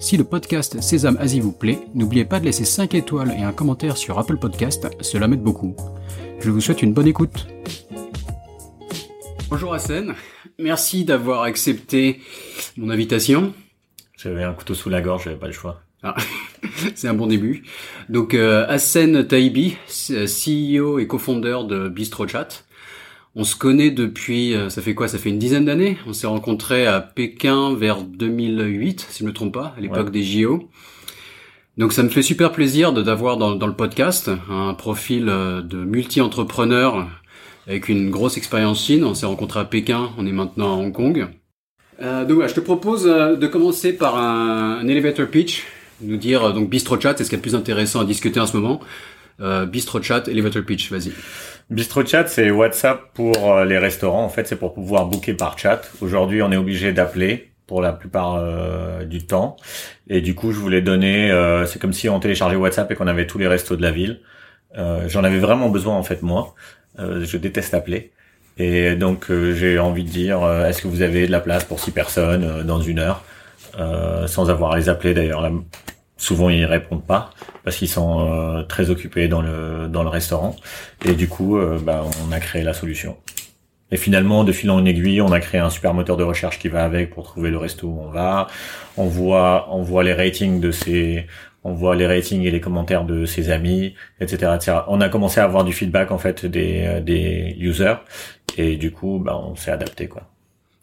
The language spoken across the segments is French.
Si le podcast Sésame Asie vous plaît, n'oubliez pas de laisser 5 étoiles et un commentaire sur Apple Podcast, cela m'aide beaucoup. Je vous souhaite une bonne écoute. Bonjour Hassan, merci d'avoir accepté mon invitation. J'avais un couteau sous la gorge, j'avais pas le choix. Ah, c'est un bon début. Donc euh, Hassan Taibi, CEO et cofondeur de BistroChat. On se connaît depuis, euh, ça fait quoi? Ça fait une dizaine d'années. On s'est rencontrés à Pékin vers 2008, si je ne me trompe pas, à l'époque des JO. Donc ça me fait super plaisir de d'avoir dans, dans, le podcast un profil euh, de multi-entrepreneur avec une grosse expérience Chine. On s'est rencontrés à Pékin, on est maintenant à Hong Kong. Euh, donc voilà, je te propose euh, de commencer par un, un elevator pitch, nous dire donc BistroChat, c'est ce qui est le plus intéressant à discuter en ce moment. Euh, BistroChat, elevator pitch, vas-y. BistroChat, c'est WhatsApp pour euh, les restaurants. En fait, c'est pour pouvoir booker par chat. Aujourd'hui, on est obligé d'appeler pour la plupart euh, du temps. Et du coup, je voulais donner, euh, c'est comme si on téléchargeait WhatsApp et qu'on avait tous les restos de la ville. Euh, J'en avais vraiment besoin en fait moi. Je déteste appeler. Et donc j'ai envie de dire, est-ce que vous avez de la place pour six personnes dans une heure, sans avoir à les appeler d'ailleurs. Souvent ils répondent pas parce qu'ils sont euh, très occupés dans le dans le restaurant et du coup euh, bah, on a créé la solution. Et finalement de fil en aiguille on a créé un super moteur de recherche qui va avec pour trouver le resto où on va. On voit on voit les ratings de ses on voit les ratings et les commentaires de ses amis, etc., etc. On a commencé à avoir du feedback en fait des euh, des users et du coup bah, on s'est adapté quoi.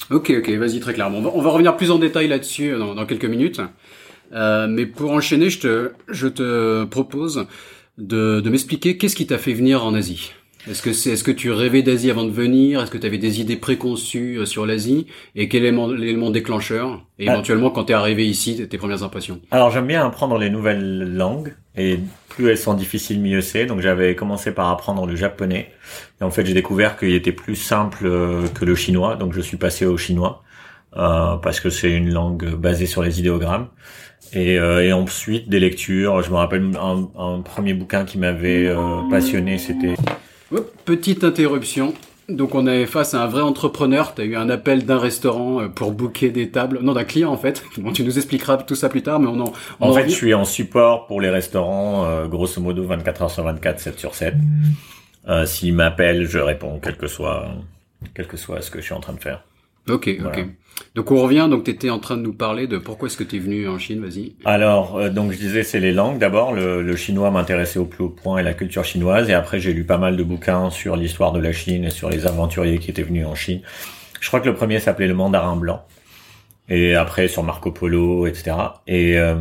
Ok ok vas-y très clairement. On va, revenir plus en détail là-dessus dans, dans quelques minutes. Euh, mais pour enchaîner, je te, je te propose de, de m'expliquer qu'est-ce qui t'a fait venir en Asie. Est-ce que c'est, est-ce que tu rêvais d'Asie avant de venir? Est-ce que tu avais des idées préconçues euh, sur l'Asie? Et quel est l'élément déclencheur? Et ah. éventuellement, quand tu es arrivé ici, tes premières impressions Alors, j'aime bien apprendre les nouvelles langues. Et plus elles sont difficiles, mieux c'est. Donc, j'avais commencé par apprendre le japonais. Et en fait, j'ai découvert qu'il était plus simple euh, que le chinois. Donc, je suis passé au chinois. Euh, parce que c'est une langue basée sur les idéogrammes. Et, euh, et, ensuite des lectures. Je me rappelle un, un premier bouquin qui m'avait euh, passionné, c'était. Petite interruption. Donc on est face à un vrai entrepreneur. Tu as eu un appel d'un restaurant euh, pour booker des tables, non d'un client en fait. Bon, tu nous expliqueras tout ça plus tard, mais on en. On en, fait, je suis en support pour les restaurants, euh, grosso modo 24 heures sur 24, 7 sur 7. Euh, S'ils m'appellent, je réponds, quel que soit, quel que soit ce que je suis en train de faire. Ok, ok. Donc on revient, donc tu étais en train de nous parler de pourquoi est-ce que tu es venu en Chine, vas-y. Alors, euh, donc je disais c'est les langues d'abord, le, le, chinois m'intéressait au plus haut point et la culture chinoise, et après j'ai lu pas mal de bouquins sur l'histoire de la Chine et sur les aventuriers qui étaient venus en Chine. Je crois que le premier s'appelait le mandarin blanc, et après sur Marco Polo, etc. Et, euh,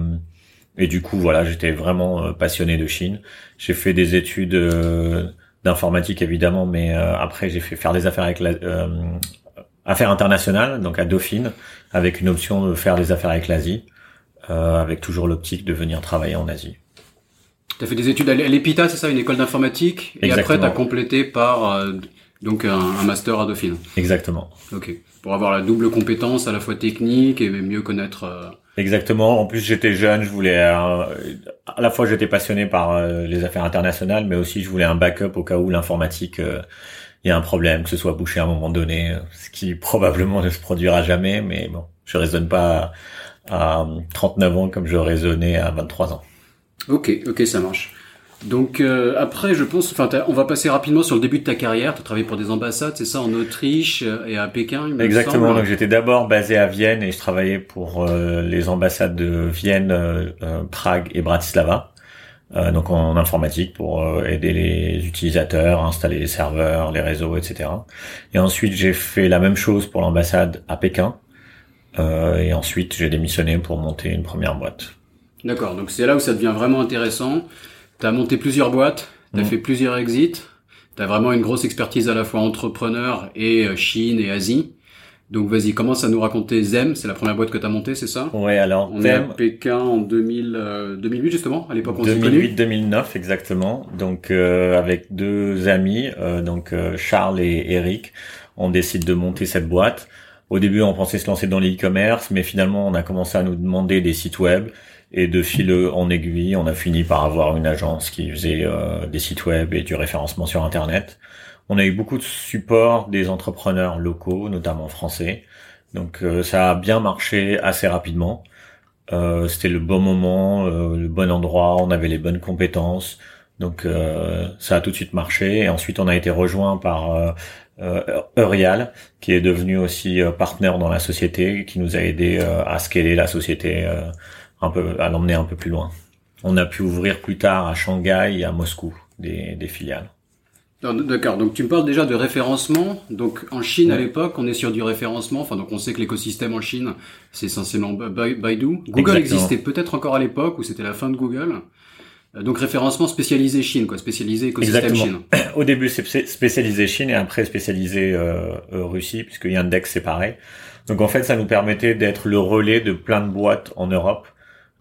et du coup voilà, j'étais vraiment euh, passionné de Chine. J'ai fait des études d'informatique évidemment, mais après j'ai fait faire des affaires avec la affaires internationales, donc à Dauphine, avec une option de faire des affaires avec l'Asie, euh, avec toujours l'optique de venir travailler en Asie. Tu as fait des études à l'EPITA, c'est ça, une école d'informatique, et après tu as complété par euh, donc un, un, master à Dauphine. Exactement. Ok. Pour avoir la double compétence à la fois technique et mieux connaître. Euh... Exactement. En plus, j'étais jeune, je voulais euh, à la fois j'étais passionné par euh, les affaires internationales, mais aussi je voulais un backup au cas où l'informatique euh, il y a un problème, que ce soit bouché à un moment donné, ce qui probablement ne se produira jamais, mais bon, je raisonne pas à, 39 ans comme je raisonnais à 23 ans. Ok, ok, ça marche. Donc euh, après, je pense, enfin, on va passer rapidement sur le début de ta carrière. Tu as travaillé pour des ambassades, c'est ça, en Autriche et à Pékin. Il Exactement. Donc j'étais d'abord basé à Vienne et je travaillais pour euh, les ambassades de Vienne, euh, Prague et Bratislava. Euh, donc en informatique pour euh, aider les utilisateurs, installer les serveurs, les réseaux, etc. Et ensuite j'ai fait la même chose pour l'ambassade à Pékin. Euh, et ensuite j'ai démissionné pour monter une première boîte. D'accord, donc c'est là où ça devient vraiment intéressant. Tu as monté plusieurs boîtes, tu as mmh. fait plusieurs exits, tu as vraiment une grosse expertise à la fois entrepreneur et Chine et Asie. Donc vas-y, commence à nous raconter Zem, c'est la première boîte que tu as montée, c'est ça? Ouais, alors On est à Pékin en 2000, 2008 justement, à l'époque on s'est 2008-2009 exactement. Donc avec deux amis, donc Charles et Eric, on décide de monter cette boîte. Au début, on pensait se lancer dans l'e-commerce, mais finalement, on a commencé à nous demander des sites web. Et de fil en aiguille, on a fini par avoir une agence qui faisait euh, des sites web et du référencement sur Internet. On a eu beaucoup de support des entrepreneurs locaux, notamment français. Donc euh, ça a bien marché assez rapidement. Euh, C'était le bon moment, euh, le bon endroit, on avait les bonnes compétences. Donc ça a tout de suite marché. Et ensuite on a été rejoint par Eurial, qui est devenu aussi partenaire dans la société, qui nous a aidé à scaler la société un peu, à l'emmener un peu plus loin. On a pu ouvrir plus tard à Shanghai et à Moscou des filiales. D'accord. Donc tu me parles déjà de référencement. Donc en Chine à l'époque, on est sur du référencement. Enfin donc on sait que l'écosystème en Chine, c'est essentiellement Baidu. Google existait peut-être encore à l'époque où c'était la fin de Google. Euh, donc référencement spécialisé Chine, quoi, spécialisé écosystème Chine. Au début, c'est spécialisé Chine et après spécialisé euh, euh, Russie, puisque Yandex c'est pareil. Donc en fait, ça nous permettait d'être le relais de plein de boîtes en Europe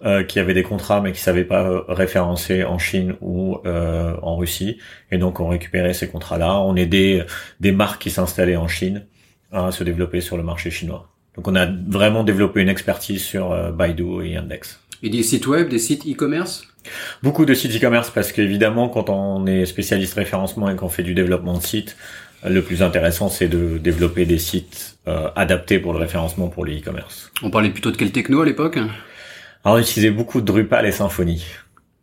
euh, qui avaient des contrats mais qui savaient pas euh, référencer en Chine ou en Russie. Et donc on récupérait ces contrats-là. On aidait des marques qui s'installaient en Chine à se développer sur le marché chinois. Donc on a vraiment développé une expertise sur Baidu et Yandex. Et des sites web, des sites e-commerce? Beaucoup de sites e-commerce parce qu'évidemment, quand on est spécialiste référencement et qu'on fait du développement de sites, le plus intéressant, c'est de développer des sites euh, adaptés pour le référencement pour le e-commerce. On parlait plutôt de quelle techno à l'époque? Alors, on utilisait beaucoup de Drupal et Symfony.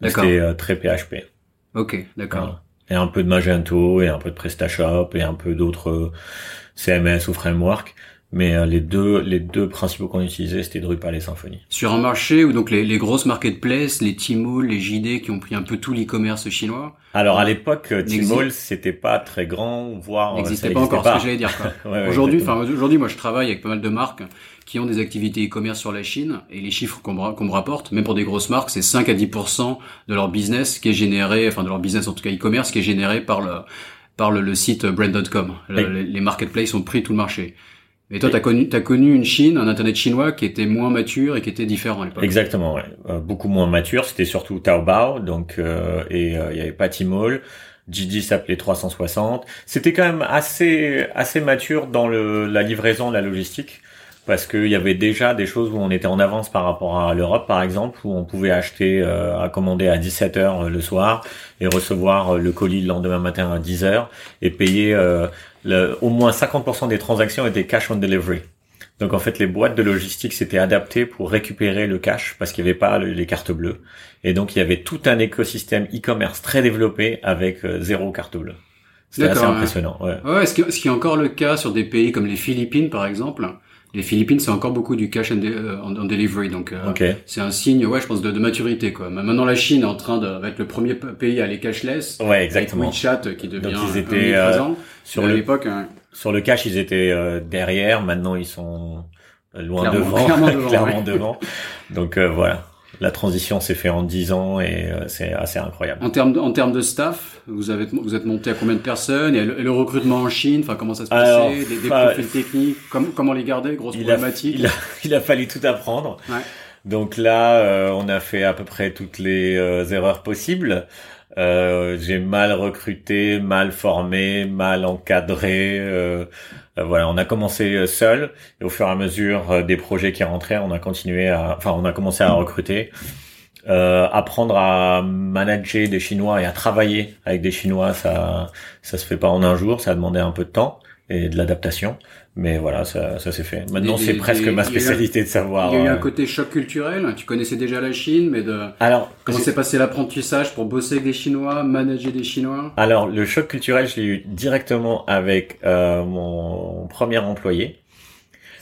D'accord. C'était euh, très PHP. Ok, d'accord. Et un peu de Magento et un peu de PrestaShop et un peu d'autres euh, CMS ou frameworks. Mais euh, les deux, les deux principaux qu'on utilisait, c'était Drupal et Symfony. Sur un marché où donc les, les grosses marketplaces, les Tmall, les JD qui ont pris un peu tout l'e-commerce chinois. Alors à l'époque, Tmall c'était pas très grand, voire euh, n'existait pas encore. Ce que j'allais dire. aujourd'hui, enfin aujourd'hui, moi je travaille avec pas mal de marques qui ont des activités e-commerce sur la Chine et les chiffres qu'on me, rapporte, même pour des grosses marques, c'est 5 à 10% de leur business qui est généré, enfin de leur business en tout cas e-commerce qui est généré par le par le, site brand.com. Les marketplaces ont pris tout le marché. Et toi, tu as connu, as connu une Chine, un Internet chinois qui était moins mature et qui était différent à l'époque. Exactement, ouais. Euh, beaucoup moins mature. C'était surtout Taobao, donc euh, et euh, il y avait pas Tmall. Gigi s'appelait 360. C'était quand même assez assez mature dans le, la livraison, la logistique, parce qu'il y avait déjà des choses où on était en avance par rapport à l'Europe, par exemple, où on pouvait acheter, à commander à 17 h le soir et recevoir le colis le lendemain matin à 10 h et payer le, au moins 50% des transactions étaient cash on delivery. Donc en fait, les boîtes de logistique s'étaient adaptées pour récupérer le cash parce qu'il n'y avait pas les cartes bleues. Et donc il y avait tout un écosystème e-commerce très développé avec euh, zéro carte bleue. C'était assez impressionnant. Ouais. ouais ce, qui, ce qui est encore le cas sur des pays comme les Philippines par exemple les Philippines, c'est encore beaucoup du cash and euh, on, delivery, donc euh, c'est un signe, ouais, je pense, de, de, maturité, quoi. Maintenant, la Chine est en train d'être le premier pays à aller cashless. Ouais, exactement. Avec WeChat qui devient donc, ils étaient, présent. sur l'époque. Hein. Sur le cash, ils étaient derrière. Maintenant, ils sont loin devant, clairement devant. clairement devant. Donc voilà la transition s'est faite en 10 ans et euh, c'est assez incroyable. En termes de, en termes de staff, vous avez vous êtes monté à combien de personnes? Et le, recrutement en Chine, enfin comment ça se passait, des, des profils techniques, comment les garder, grosse il problématique? il, a, il, a, fallu tout apprendre. Ouais. Donc là, euh, on a fait à peu près toutes les euh, erreurs possibles. Euh, j'ai mal recruté, mal formé, mal encadré. Euh, euh, voilà, on a commencé seul et au fur et à mesure des projets qui rentraient, on a continué à, enfin, on a commencé à recruter. apprendre à manager des Chinois et à travailler avec des Chinois, ça, ça se fait pas en un jour, ça a demandé un peu de temps et de l'adaptation. Mais voilà, ça, ça s'est fait. Maintenant, c'est presque ma spécialité de savoir. Il y a eu un euh, côté choc culturel. Tu connaissais déjà la Chine, mais de. Alors, comment s'est passé l'apprentissage pour bosser avec des Chinois, manager des Chinois? Alors, le choc culturel, je l'ai eu directement avec euh, mon premier employé,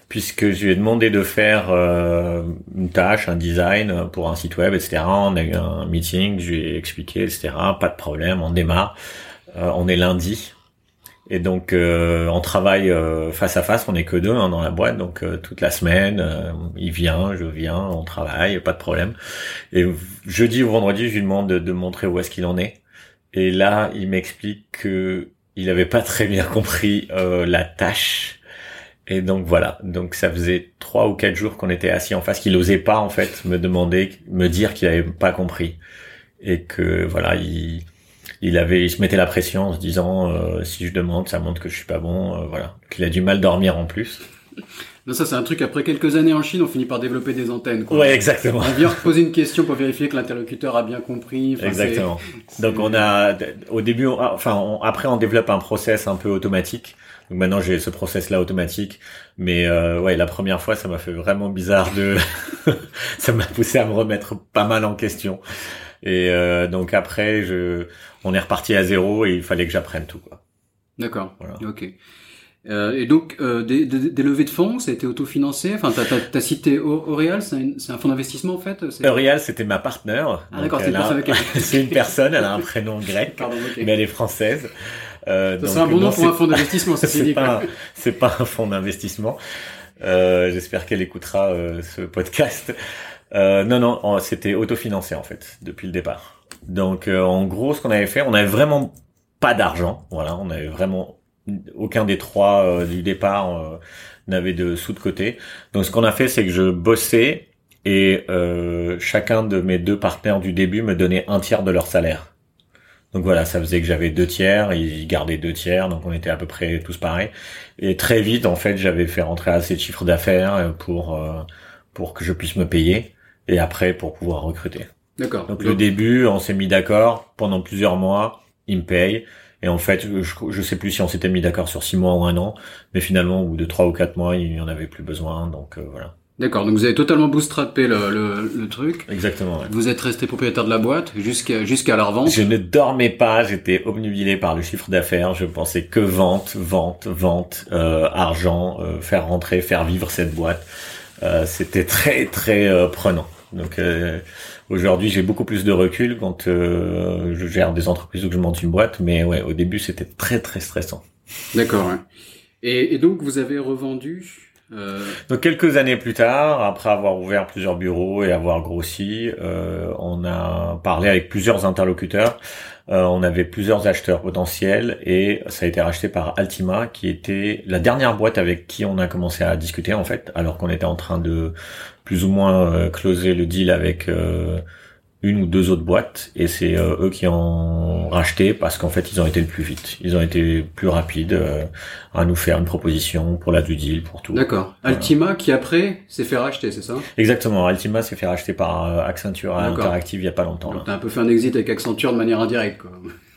puisque je lui ai demandé de faire euh, une tâche, un design pour un site web, etc. On a eu un meeting, je lui ai expliqué, etc. Pas de problème, on démarre. Euh, on est lundi, et donc euh, on travaille euh, face à face, on est que deux hein, dans la boîte, donc euh, toute la semaine, il vient, je viens, on travaille, pas de problème. Et jeudi ou vendredi, je lui demande de, de montrer où est-ce qu'il en est. Et là, il m'explique que il avait pas très bien compris la tâche Et donc voilà, donc ça faisait trois ou quatre jours qu'on était assis en face, qu'il osait pas en fait me demander, me dire qu'il avait pas compris et que voilà, il, il avait, il se mettait la pression en se disant euh, si je demande, ça montre que je suis pas bon, euh, voilà. Qu'il a du mal dormir en plus. Non, ça c'est un truc. Après quelques années en Chine, on finit par développer des antennes. Quoi. Ouais, exactement. On vient poser une question pour vérifier que l'interlocuteur a bien compris. Enfin, exactement. Donc on a, au début, enfin on, après on développe un process un peu automatique. Donc maintenant j'ai ce process là automatique, mais euh, ouais la première fois ça m'a fait vraiment bizarre de, ça m'a poussé à me remettre pas mal en question. Et euh, donc après je, on est reparti à zéro et il fallait que j'apprenne tout quoi. D'accord. Voilà. Ok. Euh, et donc, euh, des, des, des, levées de fonds, ça a été autofinancé? Enfin, t'as as, as, cité Aureal, c'est un, un, fonds d'investissement en fait? Aureal, c'était ma partenaire. Ah d'accord, c'est une, une personne, elle a un prénom grec, Pardon, okay. mais elle est française. Euh, c'est un bon nom pour un fonds d'investissement, c'est pas, c'est pas un fonds d'investissement. Euh, J'espère qu'elle écoutera euh, ce podcast. Euh, non, non, c'était autofinancé en fait depuis le départ. Donc, euh, en gros, ce qu'on avait fait, on avait vraiment pas d'argent. Voilà, on avait vraiment aucun des trois euh, du départ euh, n'avait de sous de côté. Donc ce qu'on a fait, c'est que je bossais et euh, chacun de mes deux partenaires du début me donnait un tiers de leur salaire. Donc voilà, ça faisait que j'avais deux tiers, ils gardaient deux tiers, donc on était à peu près tous pareils. Et très vite, en fait, j'avais fait rentrer assez de chiffres d'affaires pour pour que je puisse me payer et après pour pouvoir recruter. D'accord. Donc le début, on s'est mis d'accord pendant plusieurs mois, ils me payent. Et en fait, je, je sais plus si on s'était mis d'accord sur six mois ou un an, mais finalement, au bout de trois ou quatre mois, il n'y en avait plus besoin, donc euh, voilà. D'accord, donc vous avez totalement bootstrappé le, le, le truc. Exactement. Ouais. Vous êtes resté propriétaire de la boîte jusqu'à jusqu'à la revente. Je ne dormais pas, j'étais obnubilé par le chiffre d'affaires. Je pensais que vente, vente, vente, euh, argent, euh, faire rentrer, faire vivre cette boîte. Euh, C'était très très euh, prenant. Donc Aujourd'hui, j'ai beaucoup plus de recul quand euh, je gère des entreprises ou que je monte une boîte, mais ouais, au début, c'était très très stressant. D'accord. Ouais. Et, et, donc, vous avez revendu euh... Donc quelques années plus tard, après avoir ouvert plusieurs bureaux et avoir grossi, euh, on a parlé avec plusieurs interlocuteurs. Euh, on avait plusieurs acheteurs potentiels et ça a été racheté par Altima, qui était la dernière boîte avec qui on a commencé à discuter en fait, alors qu'on était en train de plus ou moins euh, closer le deal avec euh, une ou deux autres boîtes et c'est euh, eux qui ont racheté parce qu'en fait ils ont été le plus vite, ils ont été plus rapides euh, à nous faire une proposition pour la due deal, pour tout. D'accord. Altima qui après s'est fait racheter, c'est ça? Exactement. Altima s'est fait racheter par Accenture Interactive il y a pas longtemps. Donc t'as un peu fait un exit avec Accenture de manière indirecte quoi.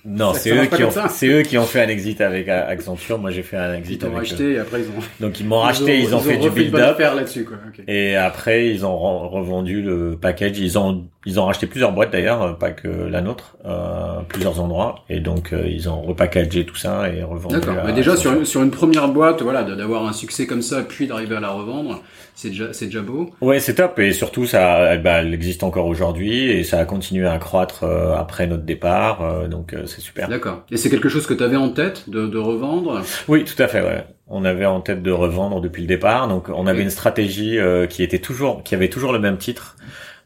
Non, c'est eux qui ont, c'est eux qui ont fait un exit avec Accenture. Moi, j'ai fait un exit ils avec. Racheté, et après ils ont. Donc ils m'ont racheté, ils ont, ils ont, fait du build-up. là-dessus quoi. Okay. Et après ils ont revendu le package. Ils ont ils ont racheté plusieurs boîtes d'ailleurs, pas que la nôtre, euh, plusieurs endroits. Et donc euh, ils ont repackagé tout ça et revendu. D'accord. Mais déjà sur une, sur une première boîte, voilà, d'avoir un succès comme ça, puis d'arriver à la revendre, c'est déjà c'est déjà beau. Ouais, c'est top. Et surtout ça, bah, elle existe encore aujourd'hui et ça a continué à croître euh, après notre départ. Euh, donc c'est super. D'accord. Et c'est quelque chose que tu avais en tête de, de revendre? Oui, tout à fait. Ouais. On avait en tête de revendre depuis le départ. Donc on avait oui. une stratégie qui était toujours, qui avait toujours le même titre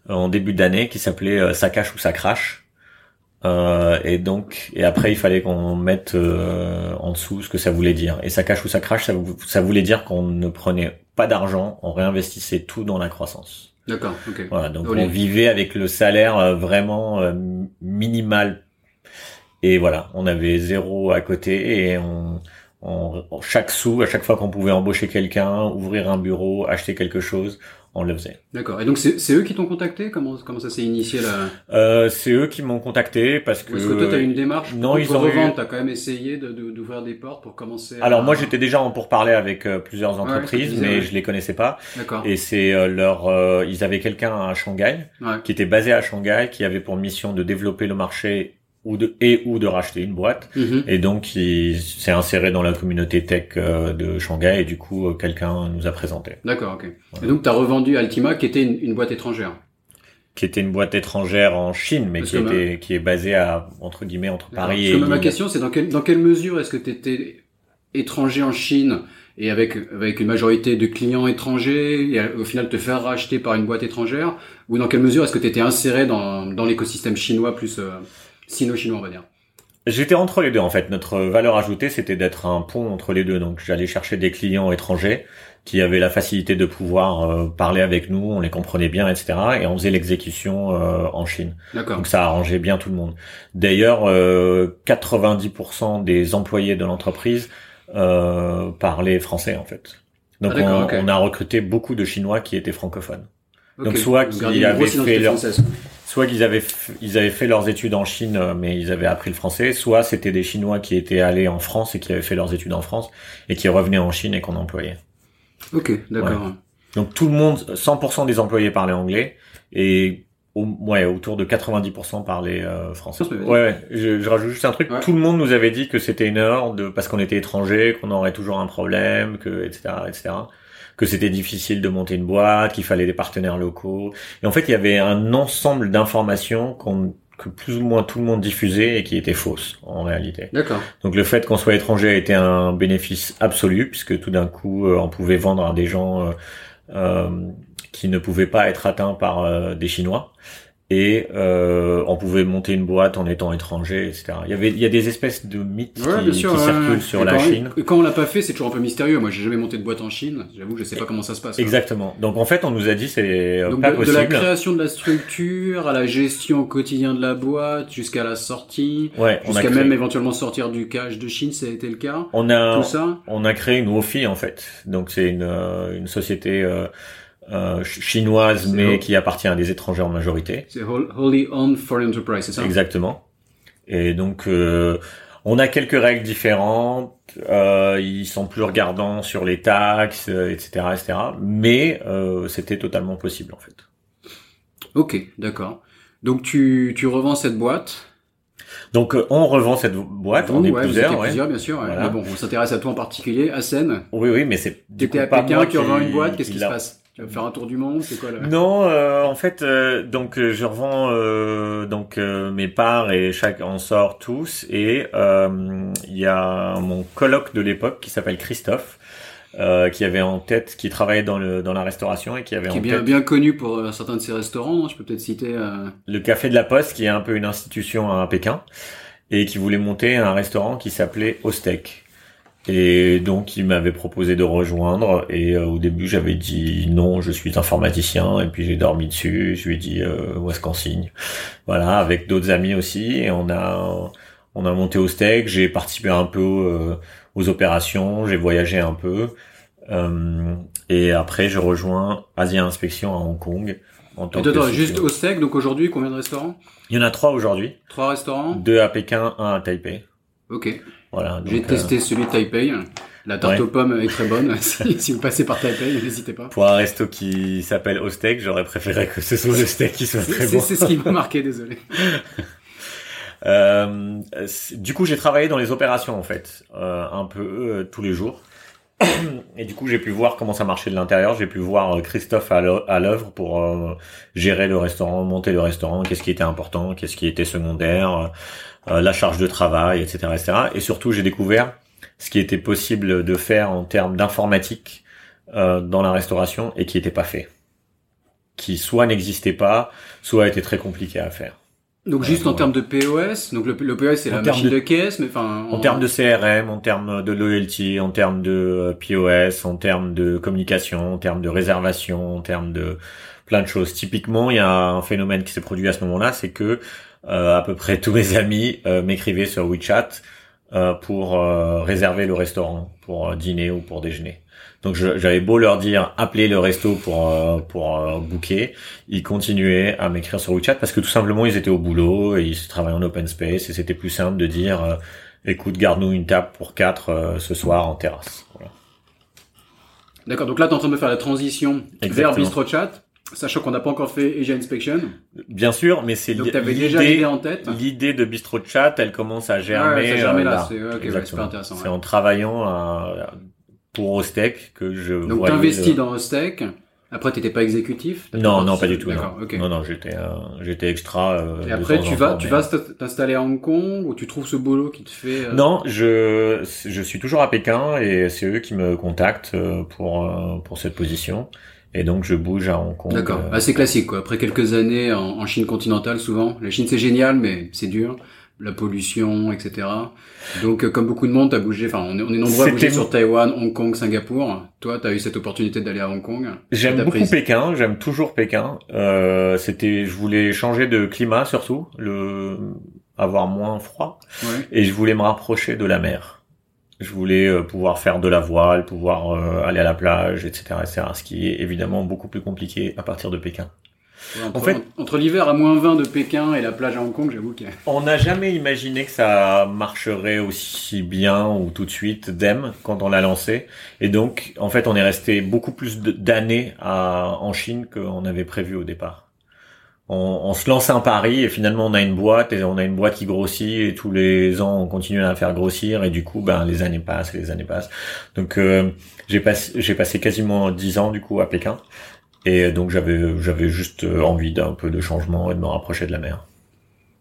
en début d'année qui s'appelait euh, ça cache ou ça crache. Euh, et donc, et après, il fallait qu'on mette euh, en dessous ce que ça voulait dire. Et ça cache ou ça crache, ça, ça voulait dire qu'on ne prenait pas d'argent, on réinvestissait tout dans la croissance. D'accord. ok. Voilà, donc on vivait avec le salaire euh, vraiment euh, minimal. Et voilà, on avait zéro à côté et on, on chaque sou, à chaque fois qu'on pouvait embaucher quelqu'un, ouvrir un bureau, acheter quelque chose, on le faisait. D'accord. Et donc c'est eux qui t'ont contacté? Comment comment ça s'est initié là euh, C'est eux qui m'ont contacté parce que. Est-ce que toi t'as une démarche Non, ils ont revendre. T'as quand même essayé d'ouvrir de, des portes pour commencer. Alors moi j'étais déjà en pourparler avec euh, plusieurs entreprises, ouais, mais ouais. je les connaissais pas. D'accord. Et c'est euh, leur, euh, ils avaient quelqu'un à Shanghai ouais. qui était basé à Shanghai, qui avait pour mission de développer le marché ou de et ou de racheter une boîte -hmm. et donc il s'est inséré dans la communauté tech euh, de Shanghai et du coup euh, quelqu'un nous a présenté. D'accord, ok. Voilà. Et donc tu as revendu Altima qui était une, une, boîte étrangère. Qui était une boîte étrangère en Chine mais parce qui était ma... qui est basée à entre guillemets entre Paris parce et. Que ma question c'est dans quelle dans quelle mesure est-ce que tu étais étranger en Chine et avec avec une majorité de clients étrangers et au final te faire racheter par une boîte étrangère? Ou dans quelle mesure est-ce que tu étais inséré dans dans l'écosystème chinois plus euh, sino-chinois, on va dire. J'étais entre les deux en fait. Notre valeur ajoutée, c'était d'être un pont entre les deux. Donc j'allais chercher des clients étrangers qui avaient la facilité de pouvoir euh, parler avec nous, on les comprenait bien, etc. Et on faisait l'exécution euh, en Chine. Donc ça arrangeait bien tout le monde. D'ailleurs, 90% des employés de l'entreprise parlaient français en fait. Donc ah, on, on, a recruté beaucoup de Chinois qui étaient francophones. Donc soit qu'ils avaient fait leur, soit qu'ils avaient ils avaient fait leurs études en Chine euh, mais ils avaient appris le français, soit c'était des Chinois qui étaient allés en France et qui avaient fait leurs études en France et qui revenaient en Chine et qu'on employait. Ok, d'accord. Donc tout le monde, 100% des employés parlaient anglais et ouais, autour de 90% parlaient euh, français. Ouais, ouais je, je, rajoute juste un truc. Tout le monde nous avait dit que c'était une erreur de parce qu'on était étranger, qu'on aurait toujours un problème, que etc. etc que c'était difficile de monter une boîte, qu'il fallait des partenaires locaux. Et en fait, il y avait un ensemble d'informations qu'on que plus ou moins tout le monde diffusait et qui étaient fausses en réalité. D'accord. Donc le fait qu'on soit étranger a été un bénéfice absolu puisque tout d'un coup euh, on pouvait vendre à des gens euh, euh, qui ne pouvaient pas être atteints par euh, des Chinois et euh, on pouvait monter une boîte en étant étranger, etc. Il y avait, il y a des espèces de mythes qui, circulent sur la Chine. Et quand on l'a pas fait, c'est toujours un peu mystérieux. Moi, j'ai jamais monté de boîte en Chine. J'avoue, je sais pas comment ça se passe. Exactement. Donc en fait, on nous a dit c'est pas de, possible. De la création de la structure à la gestion au quotidien de la boîte jusqu'à la sortie, ouais, jusqu'à même éventuellement sortir du cash de Chine, ça a été le cas. On a, tout ça. On a créé une WOFI en fait. Donc c'est une, euh, une société. Euh, euh, chinoise, mais qui appartient à des étrangers en majorité. C'est wholly owned foreign enterprise, c'est ça? Exactement. Et donc, euh, on a quelques règles différentes. Euh, ils sont plus regardants sur les taxes, etc., euh, etc. Mais euh, c'était totalement possible en fait. Ok, d'accord. Donc tu tu revends cette boîte? Donc on revend cette boîte, on est plusieurs, ouais. plusieurs, bien sûr. Bon, on s'intéresse à toi en particulier, à Seine. Oui, oui, mais c'est. T'étais à Pékin, tu revends une boîte, qu'est-ce qui se passe? Tu vas faire un tour du monde, c'est quoi là? Non, euh, en fait, euh, donc euh, je revends euh, donc mes parts et chaque on sort tous et il y a mon coloc de l'époque qui s'appelle Christophe. qui avait en tête, qui travaillait dans le dans la restauration et qui avait qui est bien bien connu pour certains de ses restaurants. Non Je peux peut-être citer le Café de la Poste, qui est un peu une institution à Pékin et qui voulait monter un restaurant qui s'appelait Ostec. Et donc il m'avait proposé de rejoindre. Et euh, au début j'avais dit non, je suis informaticien. Et puis j'ai dormi dessus, je lui ai dit euh, où est-ce qu'on signe? Voilà, avec d'autres amis aussi. Et on a on a monté au steak, j'ai participé un peu euh, aux opérations, j'ai voyagé un peu. Et après je rejoins Asia Inspection à Hong Kong en tant que juste au steak, donc aujourd'hui combien de restaurants? Il y en a trois aujourd'hui. Trois restaurants? Deux à Pékin, un à Taipei. Ok. Voilà. J'ai testé celui de Taipei. La tarte aux pommes est très bonne. si, vous passez par Taipei, n'hésitez pas. Pour un resto qui s'appelle au steak, j'aurais préféré que ce soit le steak qui soit très bon. C'est ce qui m'a marqué, désolé. Euh, du coup, j'ai travaillé dans les opérations en fait, euh, un peu euh, tous les jours. Et du coup, j'ai pu voir comment ça marchait de l'intérieur. J'ai pu voir Christophe à l'œuvre pour gérer le restaurant, monter le restaurant, qu'est-ce qui était important, qu'est-ce qui était secondaire, euh, la charge de travail, etc., etc. Et surtout, j'ai découvert ce qui était possible de faire en termes d'informatique euh, dans la restauration et qui n'était pas fait, qui soit n'existait pas, soit était très compliqué à faire. Donc juste en termes de POS, donc le, POS c'est la machine de, caisse, mais enfin en... termes de CRM, en termes de loyalty, en termes de euh, POS, en termes de communication, en termes de réservation, en termes de plein de choses. Typiquement, il y a un phénomène qui s'est produit à ce moment-là, c'est que euh, à peu près tous mes amis euh, m'écrivaient sur WeChat euh, pour réserver le restaurant pour dîner ou pour déjeuner. Donc j'avais beau leur dire appelez le resto pour pour booker, ils continuaient à m'écrire sur WeChat parce que tout simplement ils étaient au boulot et ils travaillaient en open space et c'était plus simple de dire écoute garde-nous une table pour quatre ce soir en terrasse. D'accord, donc là tu es en train de faire la transition vers BistroChat Sachant qu'on n'a pas encore fait Asia Inspection. Bien sûr, mais c'est l'idée en tête. L'idée de Bistro Chat, elle commence à germer. Ouais, ça euh, là. C'est intéressant. C'est en travaillant à, pour Ostec que je. Donc t'investis dans Ostec. Après, t'étais pas exécutif Non, non, pas du tout. Non, non, non j'étais, euh, j'étais extra. Euh, et après, tu vas, tu vas t'installer à Hong Kong ou tu trouves ce boulot qui te fait euh... Non, je, je suis toujours à Pékin et c'est eux qui me contactent euh, pour pour cette position. Et donc je bouge à Hong Kong. D'accord, assez classique quoi. Après quelques années en, Chine continentale, souvent, la Chine c'est génial, mais c'est dur. la pollution, etc. Donc, euh, comme beaucoup de monde, t'as bougé. Enfin, on est, on est nombreux à bouger sur Taïwan, Hong Kong, Singapour. Toi, t'as eu cette opportunité d'aller à Hong Kong. J'aime beaucoup Pékin. J'aime toujours Pékin. Euh, c'était, je voulais changer de climat surtout, le avoir moins froid, ouais. et je voulais me rapprocher de la mer. Je voulais euh, pouvoir faire de la voile, pouvoir euh, aller à la plage, etc., etc. Ce qui est évidemment beaucoup plus compliqué à partir de Pékin. entre, en fait, entre l'hiver à moins 20 de Pékin et la plage à Hong Kong, j'avoue que... On n'a jamais imaginé que ça marcherait aussi bien ou tout de suite d'em quand on l'a lancé. Et donc, en fait, on est resté beaucoup plus d'années en Chine qu'on avait prévu au départ on, on, se lance un pari et finalement on a une boîte et on a une boîte qui grossit et tous les ans on continue à la faire grossir et du coup ben les années passent et les années passent donc euh, j'ai passé j'ai passé quasiment dix ans du coup à Pékin et donc j'avais j'avais juste envie d'un peu de changement et de me rapprocher de la mer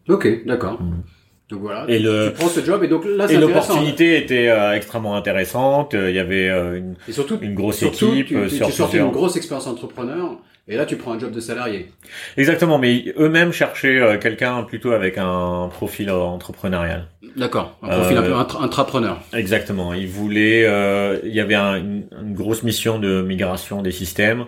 ok d'accord mm. Donc voilà, et le, tu prends ce job et donc là et l'opportunité était euh, extrêmement intéressante. Il y avait euh, une, et surtout, une grosse équipe. Tu, tu, sur tu une grosse expérience entrepreneur et là, tu prends un job de salarié. Exactement, mais eux-mêmes cherchaient euh, quelqu'un plutôt avec un profil entrepreneurial. D'accord, un profil un peu euh, intrapreneur. Exactement. Ils voulaient, euh, il y avait une, grosse mission de migration des systèmes,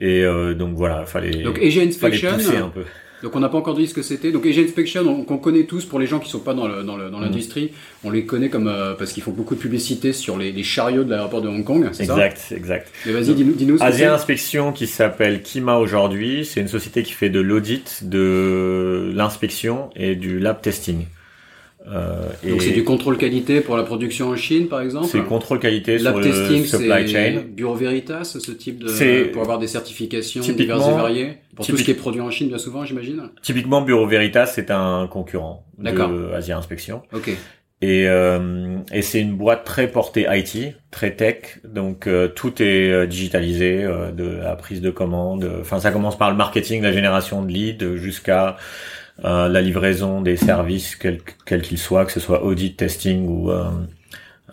et donc voilà, fallait. Donc Asia Inspection. un peu. Donc on n'a pas encore dit ce que c'était. Donc Asia Inspection, qu'on connaît tous pour les gens qui sont pas dans dans mm. l'industrie, on les connaît comme euh, parce qu'ils font beaucoup de publicité sur les, les chariots de l'aéroport de Hong Kong, c'est ça Exact, exact. Mais vas-y, dis-nous. Dis Asia Inspection qui s'appelle Kima aujourd'hui, c'est une société qui fait de l'audit, de l'inspection et du lab testing. Euh, Donc c'est du contrôle qualité pour la production en Chine, par exemple. C'est contrôle qualité sur le supply chain. Bureau Veritas, ce type de pour avoir des certifications diverses et variées pour tout ce qui est produit en Chine, bien souvent, j'imagine. Typiquement, Bureau Veritas, c'est un concurrent de Asia Inspection. Ok. Et, euh, et c'est une boîte très portée IT, très tech, donc euh, tout est euh, digitalisé, euh, de la prise de commande. Enfin, ça commence par le marketing, la génération de leads, jusqu'à euh, la livraison des services quels qu'ils soient, que ce soit audit, testing ou euh,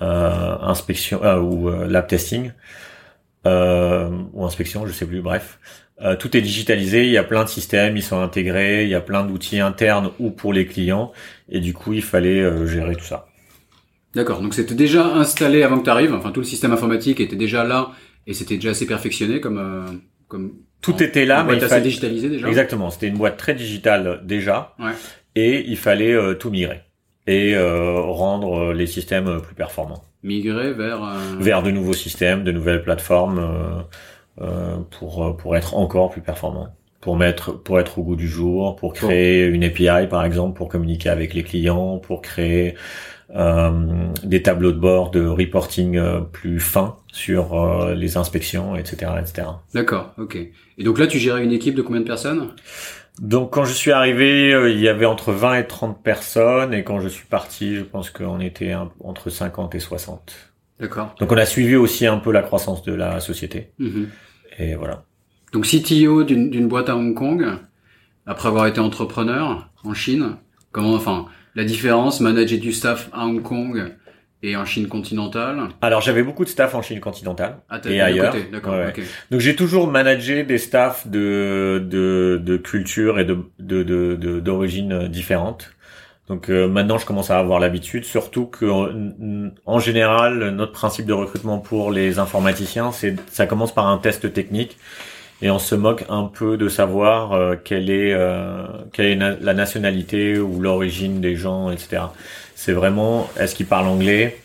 euh, inspection ou lab testing ou inspection, je sais plus. Bref, tout est digitalisé. Il y a plein de systèmes, ils sont intégrés. Il y a plein d'outils internes ou pour les clients. Et du coup, il fallait gérer tout ça. D'accord. Donc c'était déjà installé avant que tu arrives. Enfin, tout le système informatique était déjà là et c'était déjà assez perfectionné comme comme tout était là, mais il fallait digitalisé déjà. Exactement, c'était une boîte très digitale déjà, ouais. et il fallait euh, tout migrer et euh, rendre euh, les systèmes plus performants. Migrer vers vers de nouveaux systèmes, de nouvelles plateformes pour pour être encore plus performants, pour mettre pour être au goût du jour, pour créer une API par exemple, pour communiquer avec les clients, pour créer euh, des tableaux de bord de reporting euh, plus fins sur euh, les inspections, etc., etc. D'accord, ok. Et donc là, tu gérais une équipe de combien de personnes? Donc quand je suis arrivé, il y avait entre 20 et 30 personnes et quand je suis parti, je pense qu'on était entre 50 et 60. D'accord. Donc on a suivi aussi un peu la croissance de la société. Mm-hmm. Et voilà. Donc CTO d'une boîte à Hong Kong, après avoir été entrepreneur en Chine, comment, enfin, la différence, manager du staff à Hong Kong et en Chine continentale Alors j'avais beaucoup de staff en Chine continentale ah, et ailleurs. Ouais. Donc j'ai toujours managé des staffs de de, de culture et de de d'origine de, différentes. Donc euh, maintenant je commence à avoir l'habitude, surtout que en général notre principe de recrutement pour les informaticiens, c'est ça commence par un test technique et on se moque un peu de savoir euh, quelle est euh, quelle est la nationalité ou l'origine des gens, etc. C'est vraiment est-ce qu'ils parlent anglais,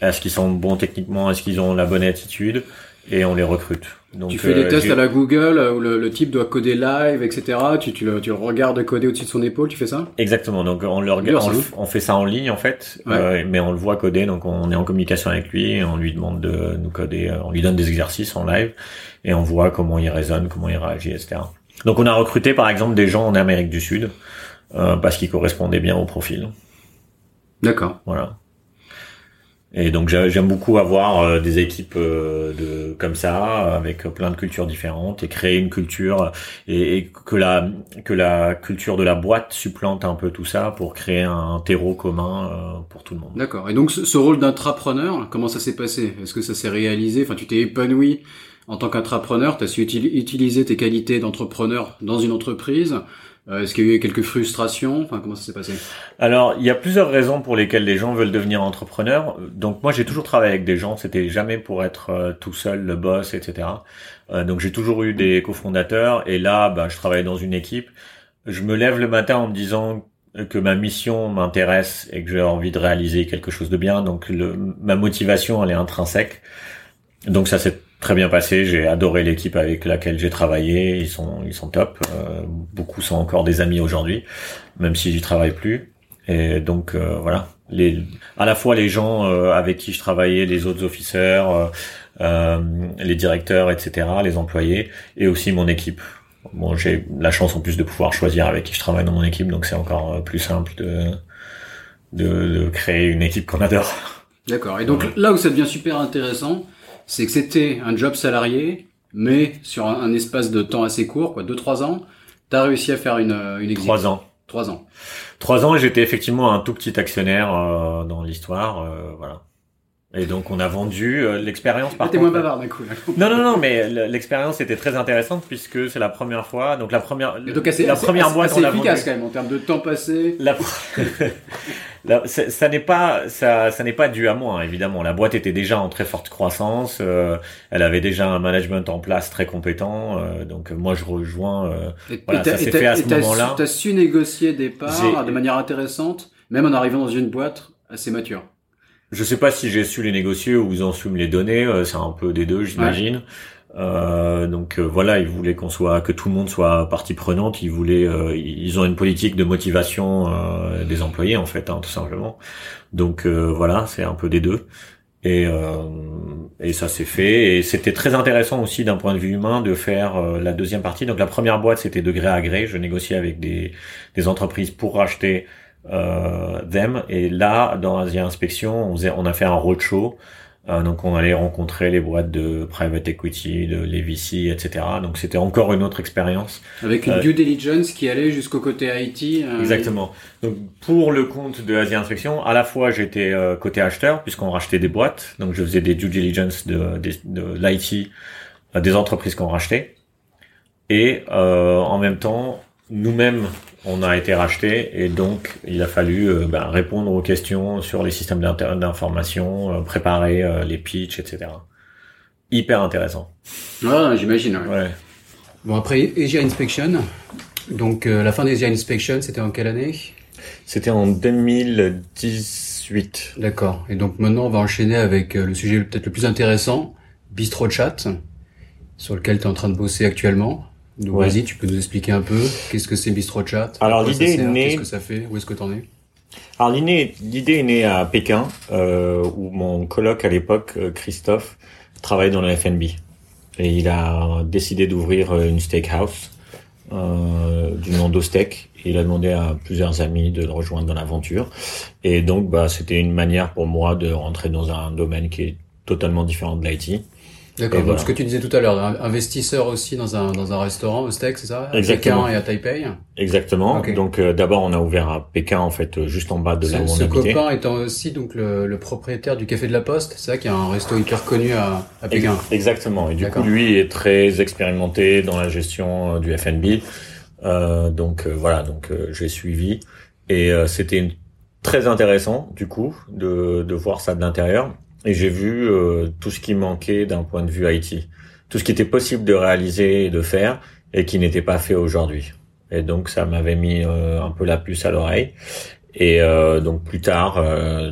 est-ce qu'ils sont bons techniquement, est-ce qu'ils ont la bonne attitude, et on les recrute. Donc, tu fais des euh, tests à la Google où le, type doit coder live, etc. Tu, tu, le, tu le regardes coder au-dessus de son épaule, tu fais ça? Exactement. Donc on le regarde, on, fait ça en ligne en fait, euh, mais on le voit coder. Donc on est en communication avec lui, et on lui demande de nous coder, euh, on lui donne des exercices en live et on voit comment il résonne, comment il réagit, etc. Donc on a recruté par exemple des gens en Amérique du Sud euh, parce qu'ils correspondaient bien au profil. D'accord. Voilà. Et donc j'aime beaucoup avoir euh, des équipes euh, de comme ça avec plein de cultures différentes et créer une culture et, que la que la culture de la boîte supplante un peu tout ça pour créer un, terreau commun euh, pour tout le monde. D'accord. Et donc ce, ce rôle d'intrapreneur, comment ça s'est passé? Est-ce que ça s'est réalisé? Enfin, tu t'es épanoui en tant qu'intrapreneur, tu as su utiliser tes qualités d'entrepreneur dans une entreprise Euh, Est-ce qu'il y a eu quelques frustrations? Enfin, comment ça s'est passé? Alors, il y a plusieurs raisons pour lesquelles les gens veulent devenir entrepreneurs. Donc, moi, j'ai toujours travaillé avec des gens. C'était jamais pour être euh, tout seul, le boss, etc. Euh, donc, j'ai toujours eu des cofondateurs. Et là, bah, je travaille dans une équipe. Je me lève le matin en me disant que ma mission m'intéresse et que j'ai envie de réaliser quelque chose de bien. Donc, le, ma motivation, elle est intrinsèque. Donc, ça s'est très bien passé. J'ai adoré l'équipe avec laquelle j'ai travaillé. Ils sont, ils sont top. Euh, beaucoup sont encore des amis aujourd'hui, même si j'y travaille plus. Et donc euh, voilà, les, à la fois les gens euh, avec qui je travaillais, les autres officers, euh, euh, les directeurs, etc., les employés, et aussi mon équipe. Bon, j'ai la chance en plus de pouvoir choisir avec qui je travaille dans mon équipe, donc c'est encore euh, plus simple de, de, de créer une équipe qu'on adore. D'accord. Et donc là où ça devient super intéressant, c'est que c'était un job salarié, mais sur un, un espace de temps assez court, quoi, deux trois ans, t'as réussi à faire une une exit. Trois ans. Trois ans. Trois ans, et j'étais effectivement un tout petit actionnaire euh, dans l'histoire, euh, voilà. Et donc on a vendu euh, l'expérience par T'es contre. moins bavard d'un coup. là. Non non non, mais l'expérience était très intéressante puisque c'est la première fois. Donc la première, Et donc assez, la assez- première assez- boîte assez on a efficace quand même en termes de temps passé. La, la- ça, ça n'est pas ça, ça n'est pas dû à moi hein, évidemment. La boîte était déjà en très forte croissance. euh, elle avait déjà un management en place très compétent. euh, donc moi je rejoins. euh, Et, Voilà, et ça s'est fait à ce moment-là. T'as su négocier des parts de manière intéressante, même en arrivant dans une boîte assez mature. Je sais pas si j'ai su les négocier ou ils ont su me les donner. euh, C'est un peu des deux, j'imagine. Euh, donc euh, voilà, ils voulaient qu'on soit, que tout le monde soit partie prenante. Ils voulaient, euh, ils ont une politique de motivation euh, des employés en fait, hein, tout simplement. Donc euh, voilà, c'est un peu des deux. Et, euh, et ça s'est fait. Et c'était très intéressant aussi d'un point de vue humain de faire la deuxième partie. Donc la première boîte, c'était de gré à gré. Je négociais avec des, des entreprises pour racheter them. Et là, dans Asia Inspection, on, faisait, on a fait un roadshow. Euh, donc on allait rencontrer les boîtes de private equity, de les VC, etc. Donc c'était encore une autre expérience. Avec une Euh, due diligence qui allait jusqu'au côté IT. euh, Exactement. Donc pour le compte de Asia Inspection, à la fois j'étais euh, côté acheteur puisqu'on rachetait des boîtes, donc je faisais des due diligence de, de, de l'IT euh, des entreprises qu'on rachetait, et euh, en même temps nous-mêmes on a été rachetés et donc il a fallu euh, ben, répondre aux questions sur les systèmes d'information, euh, préparer euh, les pitchs, etc. Hyper intéressant. Ouais, j'imagine. ouais. Ouais. Bon, après Asia Inspection. Donc, euh, la fin d'Asia Inspection, c'était en quelle année? C'était en 2018. D'accord. Et donc maintenant, on va enchaîner avec euh, le sujet peut-être le plus intéressant, Bistro Chat, sur lequel tu es en train de bosser actuellement. Donc Ouais. vas-y, tu peux nous expliquer un peu qu'est-ce que c'est Bistro Chat? Alors, l'idée est née- Qu'est-ce que ça fait? Où est-ce que t'en es? Alors l'idée, est née à Pékin, euh, où mon coloc à l'époque, euh, Christophe, travaillait dans le F&B. Et il a décidé d'ouvrir euh, une steakhouse euh, du nom d'Ostec. Il a demandé à plusieurs amis de le rejoindre dans l'aventure. Et donc, bah, c'était une manière pour moi de rentrer dans un domaine qui est totalement différent de l'IT. D'accord. Donc voilà. ce que tu disais tout à l'heure, investisseur aussi dans un dans un restaurant au steak, c'est ça? À Exactement. Pékin et à Taipei? Exactement. Donc, euh, d'abord, on a ouvert à Pékin, en fait, euh, juste en bas de là où on ce habitait. copain étant aussi donc le, le propriétaire du Café de la Poste, c'est ça qui a un resto hyper connu à, à Pékin. Exactement. Et du coup, lui est très expérimenté dans la gestion euh, du F&B. Euh, donc euh, voilà, donc euh, j'ai suivi et euh, c'était très intéressant du coup de, de voir ça de l'intérieur. Et j'ai vu euh, tout ce qui manquait d'un point de vue IT, tout ce qui était possible de réaliser et de faire et qui n'était pas fait aujourd'hui. Et donc ça m'avait mis euh, un peu la puce à l'oreille. Et euh, donc plus tard,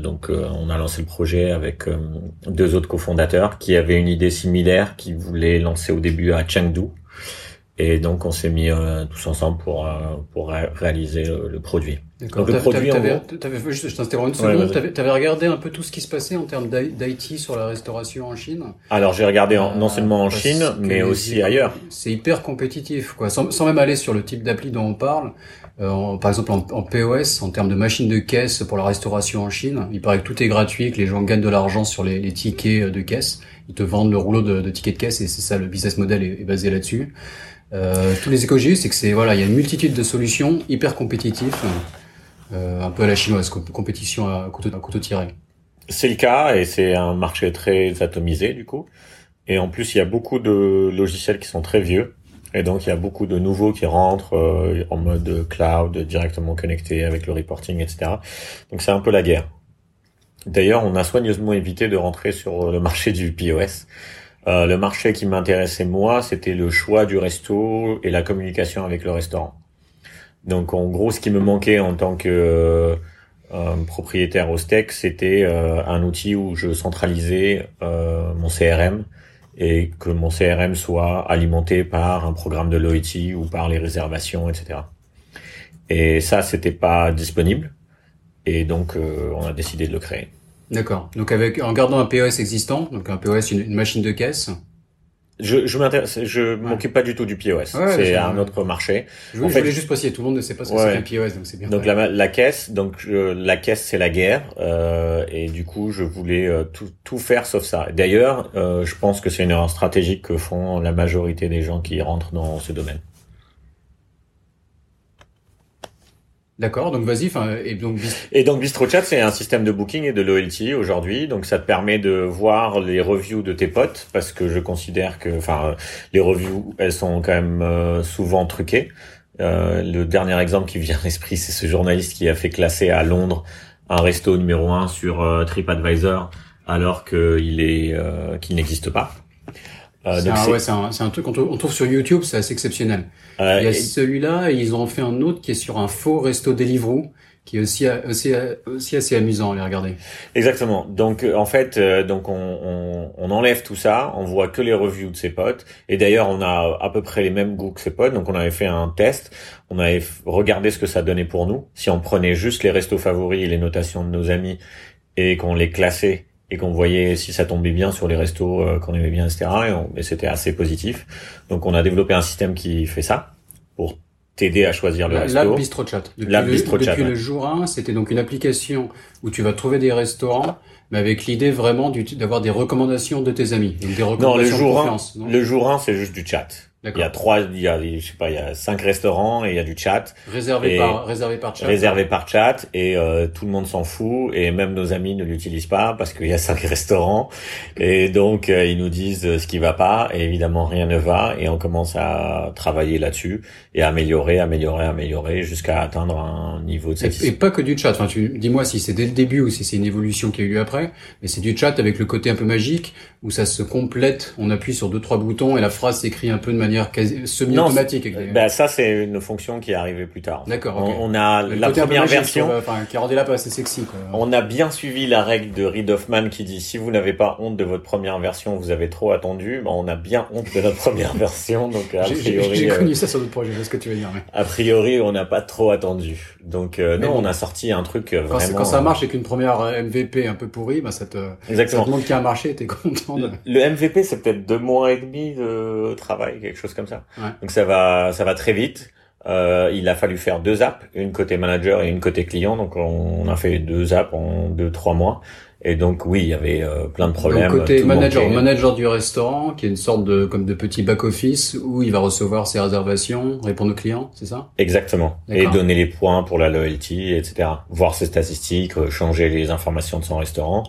donc on a lancé le projet avec deux autres cofondateurs qui avaient une idée similaire, qui voulaient lancer au début à Chengdu. Et donc on s'est mis tous ensemble pour pour ré- réaliser le produit. D'accord. Donc, le T'avais- produit, en t'avais- gros- t'avais- juste, je t'interromps une Ouais, seconde. vas-y. T'avais, t'avais regardé un peu tout ce qui se passait en termes d'I- d'IT sur la restauration en Chine. Alors j'ai regardé en- non Euh, seulement en parce Chine, mais aussi ailleurs. C'est hyper compétitif, quoi. Sans, sans même aller sur le type d'appli dont on parle. euh, en- par exemple, en, en POS, en termes de machines de caisse pour la restauration en Chine, il paraît que tout est gratuit, que les gens gagnent de l'argent sur les, les tickets de caisse. Ils te vendent le rouleau de, de tickets de caisse et c'est ça, le business model est, est basé là-dessus. Euh, tous les eu, c'est que c'est voilà, il y a une multitude de solutions hyper compétitifs, euh, un peu à la chinoise, comp- compétition à couteau, à couteau tiré. C'est le cas et c'est un marché très atomisé du coup. Et en plus, il y a beaucoup de logiciels qui sont très vieux Et donc, il y a beaucoup de nouveaux qui rentrent euh, en mode cloud, directement connecté avec le reporting, etc. Donc, c'est un peu la guerre. D'ailleurs, on a soigneusement évité de rentrer sur le marché du POS. Euh, le marché qui m'intéressait moi, c'était le choix du resto et la communication avec le restaurant. Donc, en gros, ce qui me manquait en tant que euh, propriétaire au steak, c'était un outil où je centralisais mon CRM et que mon CRM soit alimenté par un programme de loyalty ou par les réservations, etc. Et ça, c'était pas disponible. Et donc, euh, on a décidé de le créer. D'accord. Donc, avec en gardant un POS existant, donc un POS, une machine de caisse, je je m'intéresse, je m'occupe pas du tout du POS. c'est un autre marché. Je, voulais juste préciser, tout le monde ne sait pas ce que c'est un POS, donc c'est bien. Donc la, la, caisse, donc la caisse c'est la guerre, euh, et du coup je voulais euh, tout, tout faire sauf ça. D'ailleurs, euh, je pense que c'est une erreur stratégique que font la majorité des gens qui rentrent dans ce domaine. D'accord, donc vas-y. Et donc et donc BistroChat, c'est un système de booking et de loyalty aujourd'hui. Donc ça te permet de voir les reviews de tes potes parce que je considère que, enfin, les reviews, elles sont quand même euh, souvent truquées. Euh, le dernier exemple qui vient à l'esprit, c'est ce journaliste qui a fait classer à Londres un resto numéro un sur euh, TripAdvisor alors qu'il est euh, qu'il n'existe pas. Euh, c'est un, un, truc qu'on trouve, sur YouTube, c'est assez exceptionnel. Euh, Il y a celui-là, et ils ont fait un autre qui est sur un faux resto Deliveroo, qui est aussi, aussi, aussi assez amusant à les regarder. Exactement. Donc en fait, euh, donc on, on, on, enlève tout ça, on voit que les reviews de ses potes. Et d'ailleurs, on a à peu près les mêmes goûts que ses potes. Donc on avait fait un test, on avait regardé ce que ça donnait pour nous. Si on prenait juste les restos favoris et les notations de nos amis et qu'on les classait et qu'on voyait si ça tombait bien sur les restos euh, qu'on aimait bien, etc. Et, c'était assez positif. Donc on a développé un système qui fait ça pour t'aider à choisir le resto. La Bistro Chat. Depuis, la le, Bistro depuis le jour 1, c'était donc une application où tu vas trouver des restaurants, mais avec l'idée vraiment d'avoir des recommandations de tes amis. Donc des recommandations non, le jour 1, le jour 1, c'est juste du chat. Il y a trois, il y a, je sais pas, il y a cinq restaurants et il y a du chat. Réservé par, réservé par chat. Réservé par chat et euh, tout le monde s'en fout et même nos amis ne l'utilisent pas parce qu'il y a cinq restaurants et donc euh, ils nous disent euh, ce qui va pas et évidemment rien ne va et on commence à travailler là-dessus et améliorer, améliorer, améliorer jusqu'à atteindre un niveau de satisfaction. Et, pas que du chat. Enfin, tu dis-moi si c'est dès le début ou si c'est une évolution qui a eu lieu après, mais c'est du chat avec le côté un peu magique où ça se complète. On appuie sur deux trois boutons et la phrase s'écrit un peu de manière semi-automatique. Ben ça c'est une fonction qui est arrivée plus tard. D'accord. On, a la première version. enfin, qui rendait là pas assez sexy. Quoi. On a bien suivi la règle de Reid Hoffman qui dit si vous n'avez pas honte de votre première version, vous avez trop attendu. Ben, on a bien honte de notre première version, donc a priori. J'ai connu euh, ça sur d'autres projets. Je ce que tu veux dire. Mais... A priori, on n'a pas trop attendu. Donc euh, non, on a sorti un truc euh, vraiment. Quand ça marche avec une première MVP un peu pourrie, ben ça te. Exactement. Ça te montre qu'il y a un marché, t'es content. De... Le MVP, c'est peut-être deux mois et demi de travail, quelque chose comme ça. Donc ça va, ça va très vite. Euh, il a fallu faire deux apps, une côté manager et une côté client. Donc on, a fait deux apps en deux trois mois. Et donc oui, il y avait euh, plein de problèmes. Donc, côté manager, manager du restaurant, qui est une sorte de comme de petit back office où il va recevoir ses réservations, répondre aux clients, c'est ça? Exactement. Et donner les points pour la loyalty, etc. Voir ses statistiques, euh, changer les informations de son restaurant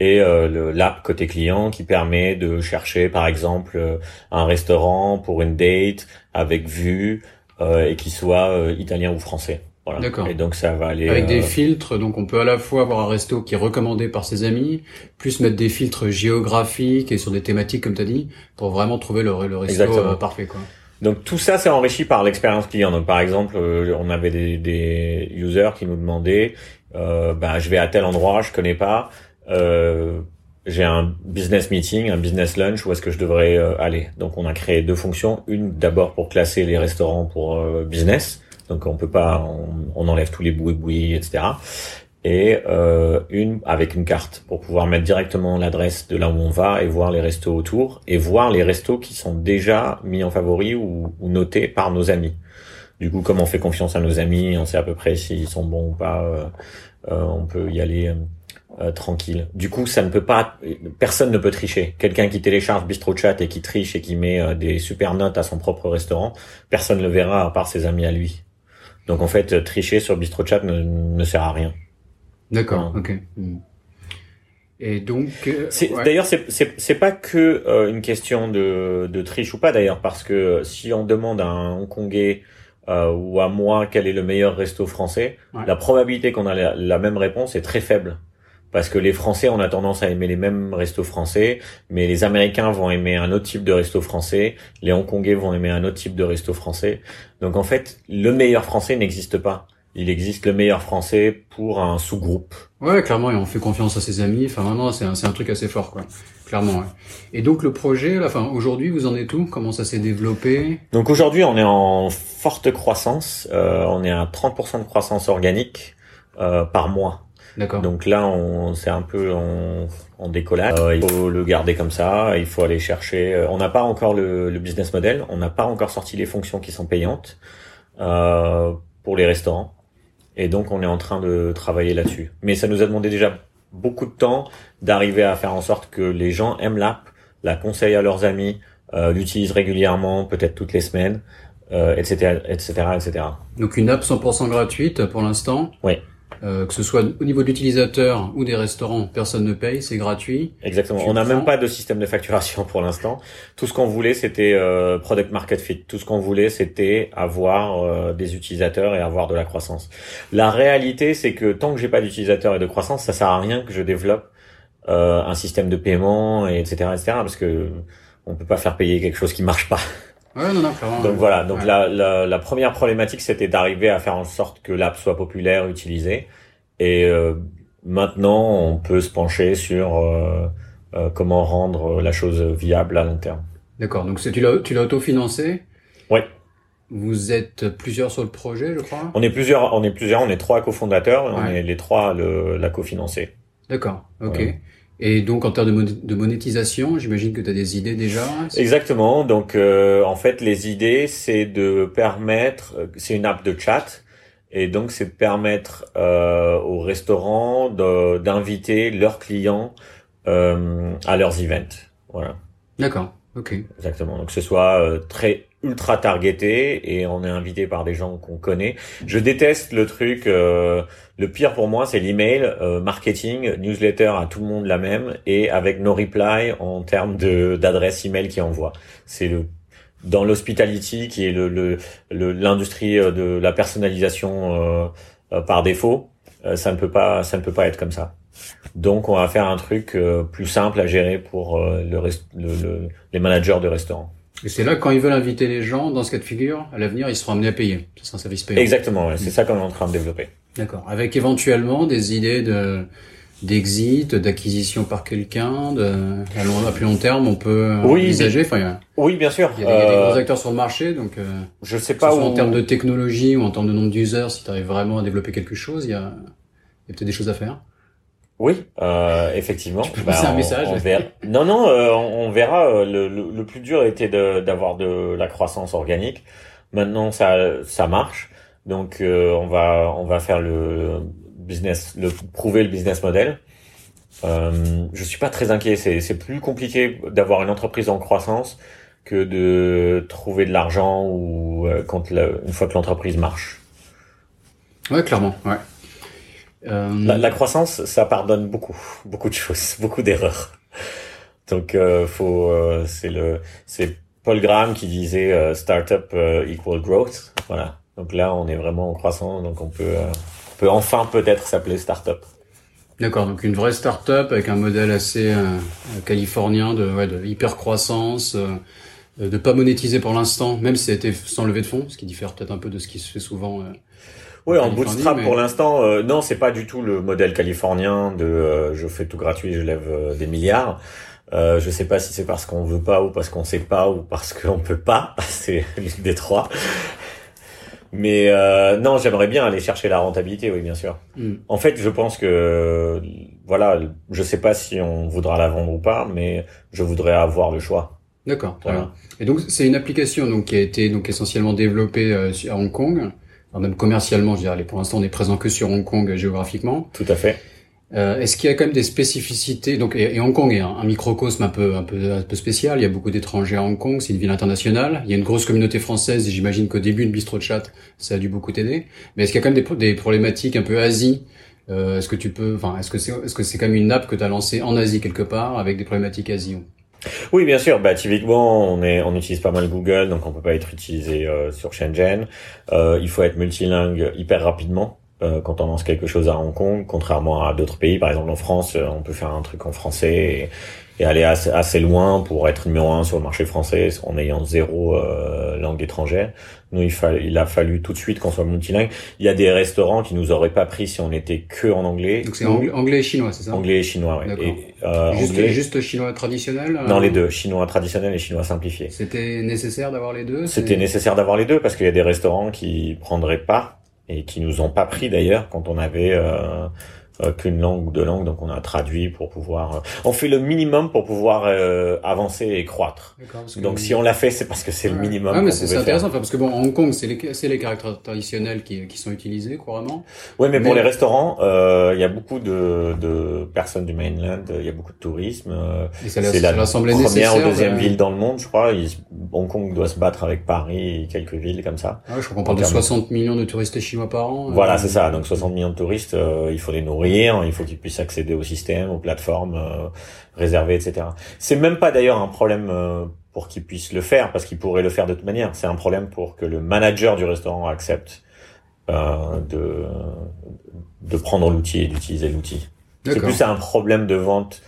et euh, l'app côté client qui permet de chercher par exemple euh, un restaurant pour une date avec vue euh, et qui soit euh, italien ou français. Voilà. D'accord. Et donc ça va aller avec des filtres. Donc on peut à la fois avoir un resto qui est recommandé par ses amis, plus mettre des filtres géographiques et sur des thématiques comme tu as dit, pour vraiment trouver le, le resto parfait quoi. Donc tout ça c'est enrichi par l'expérience client. Donc par exemple, on avait des, des users qui nous demandaient, euh, ben je vais à tel endroit, je connais pas, euh, j'ai un business meeting, un business lunch, où est-ce que je devrais euh, aller Donc on a créé deux fonctions, une d'abord pour classer les restaurants pour euh, business, donc on peut pas, on, enlève tous les bouis etc. Et euh, une avec une carte pour pouvoir mettre directement l'adresse de là où on va et voir les restos autour et voir les restos qui sont déjà mis en favori ou, ou notés par nos amis. Du coup, comme on fait confiance à nos amis, on sait à peu près s'ils sont bons ou pas, on peut y aller euh, tranquille. Du coup, ça ne peut pas, personne ne peut tricher. Quelqu'un qui télécharge BistroChat et qui triche et qui met euh, des super notes à son propre restaurant, personne ne le verra à part ses amis à lui. Donc en fait, tricher sur BistroChat ne, ne sert à rien. D'accord, ok. Et donc, euh, d'ailleurs, c'est c'est pas que euh, une question de, de triche ou pas d'ailleurs, parce que si on demande à un Hongkongais euh, ou à moi quel est le meilleur resto français, la probabilité qu'on a la, même réponse est très faible. Parce que les Français, on a tendance à aimer les mêmes restos français, mais les Américains vont aimer un autre type de resto français, les Hongkongais vont aimer un autre type de resto français. Donc en fait, le meilleur français n'existe pas il existe le meilleur français pour un sous-groupe. Ouais, clairement, et on fait confiance à ses amis. Enfin, maintenant, c'est un, un, truc assez fort, quoi. Clairement, ouais. Et donc, le projet, là, enfin, aujourd'hui, vous en êtes où? Comment ça s'est développé? Donc, aujourd'hui, on est en forte croissance. Euh, on est à 30% de croissance organique euh, par mois. D'accord. Donc là, on c'est un peu en, en décollage. Euh, il faut le garder comme ça. Il faut aller chercher. Euh, on n'a pas encore le, le, business model. On n'a pas encore sorti les fonctions qui sont payantes euh, pour les restaurants. Et donc, on est en train de travailler là-dessus. Mais ça nous a demandé déjà beaucoup de temps d'arriver à faire en sorte que les gens aiment l'app, la conseillent à leurs amis, euh, l'utilisent régulièrement, peut-être toutes les semaines, euh, etc., etc., etc. Donc une app 100% gratuite pour l'instant. Oui. Euh, que ce soit au niveau de l'utilisateur ou des restaurants, personne ne paye, c'est gratuit. Exactement. on n'a même pas de système de facturation pour l'instant. Tout ce qu'on voulait, c'était euh, product market fit. Tout ce qu'on voulait, c'était avoir euh, des utilisateurs et avoir de la croissance. La réalité, c'est que tant que j'ai pas d'utilisateurs et de croissance, ça sert à rien que je développe euh, un système de paiement, et etc., etc., parce que on peut pas faire payer quelque chose qui marche pas. Ouais, non, non, donc voilà, donc la, la, la, première problématique, c'était d'arriver à faire en sorte que l'app soit populaire, utilisée. Et euh, maintenant, on peut se pencher sur euh, euh, comment rendre la chose viable à long terme. D'accord, donc tu l'as, tu l'as autofinancé? Oui. Vous êtes plusieurs sur le projet, je crois? On est plusieurs, on est plusieurs, on est trois cofondateurs, on est les trois le, la cofinancer. D'accord, ok. Et donc en termes de monétisation, j'imagine que tu as des idées déjà. Exactement. Donc euh, en fait, les idées, c'est de permettre, c'est une app de chat, et donc c'est de permettre euh, aux restaurants d'inviter leurs clients euh, à leurs events. Voilà. D'accord. Ok. Exactement. Donc que ce soit euh, très ultra targeté et on est invité par des gens qu'on connaît. Je déteste le truc. Euh, le pire pour moi, c'est l'email euh, marketing, newsletter à tout le monde la même et avec no reply en termes de d'adresse email qui envoie. C'est le dans l'hospitality qui est le l'industrie le, de la personnalisation par défaut. ça ne peut pas ça ne peut pas être comme ça. Donc, on va faire un truc euh, plus simple à gérer pour euh, le, le, les managers de restaurants. Et c'est là quand ils veulent inviter les gens, dans ce cas de figure, à l'avenir, ils seront amenés à payer. Ce sera un service payant. Exactement, ouais. c'est mm. ça qu'on est en train de développer. D'accord. Avec éventuellement des idées de d'exit, d'acquisition par quelqu'un, de à, long, à plus long terme, on peut oui, envisager. Enfin, oui, bien sûr. Il y, a, des gros acteurs sur le marché, donc euh, je sais pas où... en termes de technologie ou en termes de nombre d'users, si tu arrives vraiment à développer quelque chose, il y a, il y a peut-être des choses à faire. Oui, euh, effectivement. Tu peux passer un message. Non, non, euh, on, verra. Euh, le, le, plus dur était d'avoir de, la croissance organique. Maintenant, ça, ça marche. Donc, euh, on va, on va faire le business, le prouver le business model. Euh, je suis pas très inquiet. C'est plus compliqué d'avoir une entreprise en croissance que de trouver de l'argent ou quand une fois que l'entreprise marche. Ouais, clairement. Ouais. Euh, la, croissance, ça pardonne beaucoup, beaucoup de choses, beaucoup d'erreurs. Donc, euh, faut, euh, c'est le, c'est Paul Graham qui disait euh, startup equal growth. Voilà. Donc là, on est vraiment en croissance, donc on peut, on peut enfin peut-être s'appeler startup. D'accord, donc une vraie startup avec un modèle assez californien de, ouais, de hyper croissance, de pas monétiser pour l'instant, même si ça a été sans levée de fonds, ce qui diffère peut-être un peu de ce qui se fait souvent oui, en bootstrap pour l'instant, euh, non, c'est pas du tout le modèle californien de euh, je fais tout gratuit, je lève euh, des milliards. Euh, je sais pas si c'est parce qu'on veut pas ou parce qu'on sait pas ou parce qu'on peut pas. C'est l'une des trois. Mais euh, non, j'aimerais bien aller chercher la rentabilité, oui, bien sûr. Hmm. En fait, je pense que voilà, je sais pas si on voudra la vendre ou pas, mais je voudrais avoir le choix. D'accord. Voilà. Et donc, c'est une application donc qui a été donc essentiellement développée à Hong Kong même commercialement, je dirais, pour l'instant, on est présent que sur Hong Kong géographiquement. Tout à fait. Euh, Est-ce qu'il y a quand même des spécificités Donc, et, Hong Kong est un, microcosme un peu, un peu, un peu spécial. Il y a beaucoup d'étrangers à Hong Kong. C'est une ville internationale. Il y a une grosse communauté française. Et j'imagine qu'au début, une bistro chat, ça a dû beaucoup t'aider. Mais est-ce qu'il y a quand même des, des problématiques un peu Asie? Euh, est-ce que tu peux, enfin, est-ce que c'est, est-ce que c'est quand même une app que tu as lancée en Asie quelque part avec des problématiques Asie? Oui, bien sûr. Bah, typiquement, on est, on utilise pas mal Google, donc on peut pas être utilisé euh, sur Shenzhen. Euh, il faut être multilingue hyper rapidement euh, quand on lance quelque chose à Hong Kong, contrairement à d'autres pays. Par exemple, en France, euh, on peut faire un truc en français et, aller assez, assez, loin pour être numéro un sur le marché français en ayant zéro langue étrangère. Nous, il, fa il a fallu tout de suite qu'on soit multilingue. Il y a des restaurants qui nous auraient pas pris si on était que en anglais. Donc c'est anglais, et chinois, c'est ça? Anglais et chinois, oui. Et, euh, juste, anglais... juste chinois traditionnel Non, les deux, chinois traditionnel et chinois simplifié. C'était nécessaire d'avoir les deux? C'était nécessaire d'avoir les deux parce qu'il y a des restaurants qui prendraient pas et qui nous ont pas pris d'ailleurs quand on avait euh, euh, qu'une langue ou deux langues, donc on a traduit pour pouvoir. Euh, on fait le minimum pour pouvoir euh, avancer et croître. Donc si on l'a fait, c'est parce que c'est le minimum. Ah, mais c'est intéressant, parce que bon, Hong Kong, c'est les, c'est les caractères traditionnels qui, qui sont utilisés couramment. Oui, mais, pour les restaurants, il y a beaucoup de, de personnes du mainland, il y a beaucoup de tourisme. C'est la, première ou deuxième ville dans le monde, je crois. Hong Kong doit se battre avec Paris et quelques villes comme ça. Ah, je crois qu'on parle de 60 millions de touristes chinois par an. Voilà, c'est ça. Donc 60 millions de touristes, il faut les nourrir il faut qu'ils puissent accéder au système, aux plateformes euh, réservées, etc. C'est même pas d'ailleurs un problème euh, pour qu'ils puissent le faire, parce qu'ils pourraient le faire de toute manière. C'est un problème pour que le manager du restaurant accepte euh, de, de prendre l'outil et d'utiliser l'outil. C'est plus un problème de vente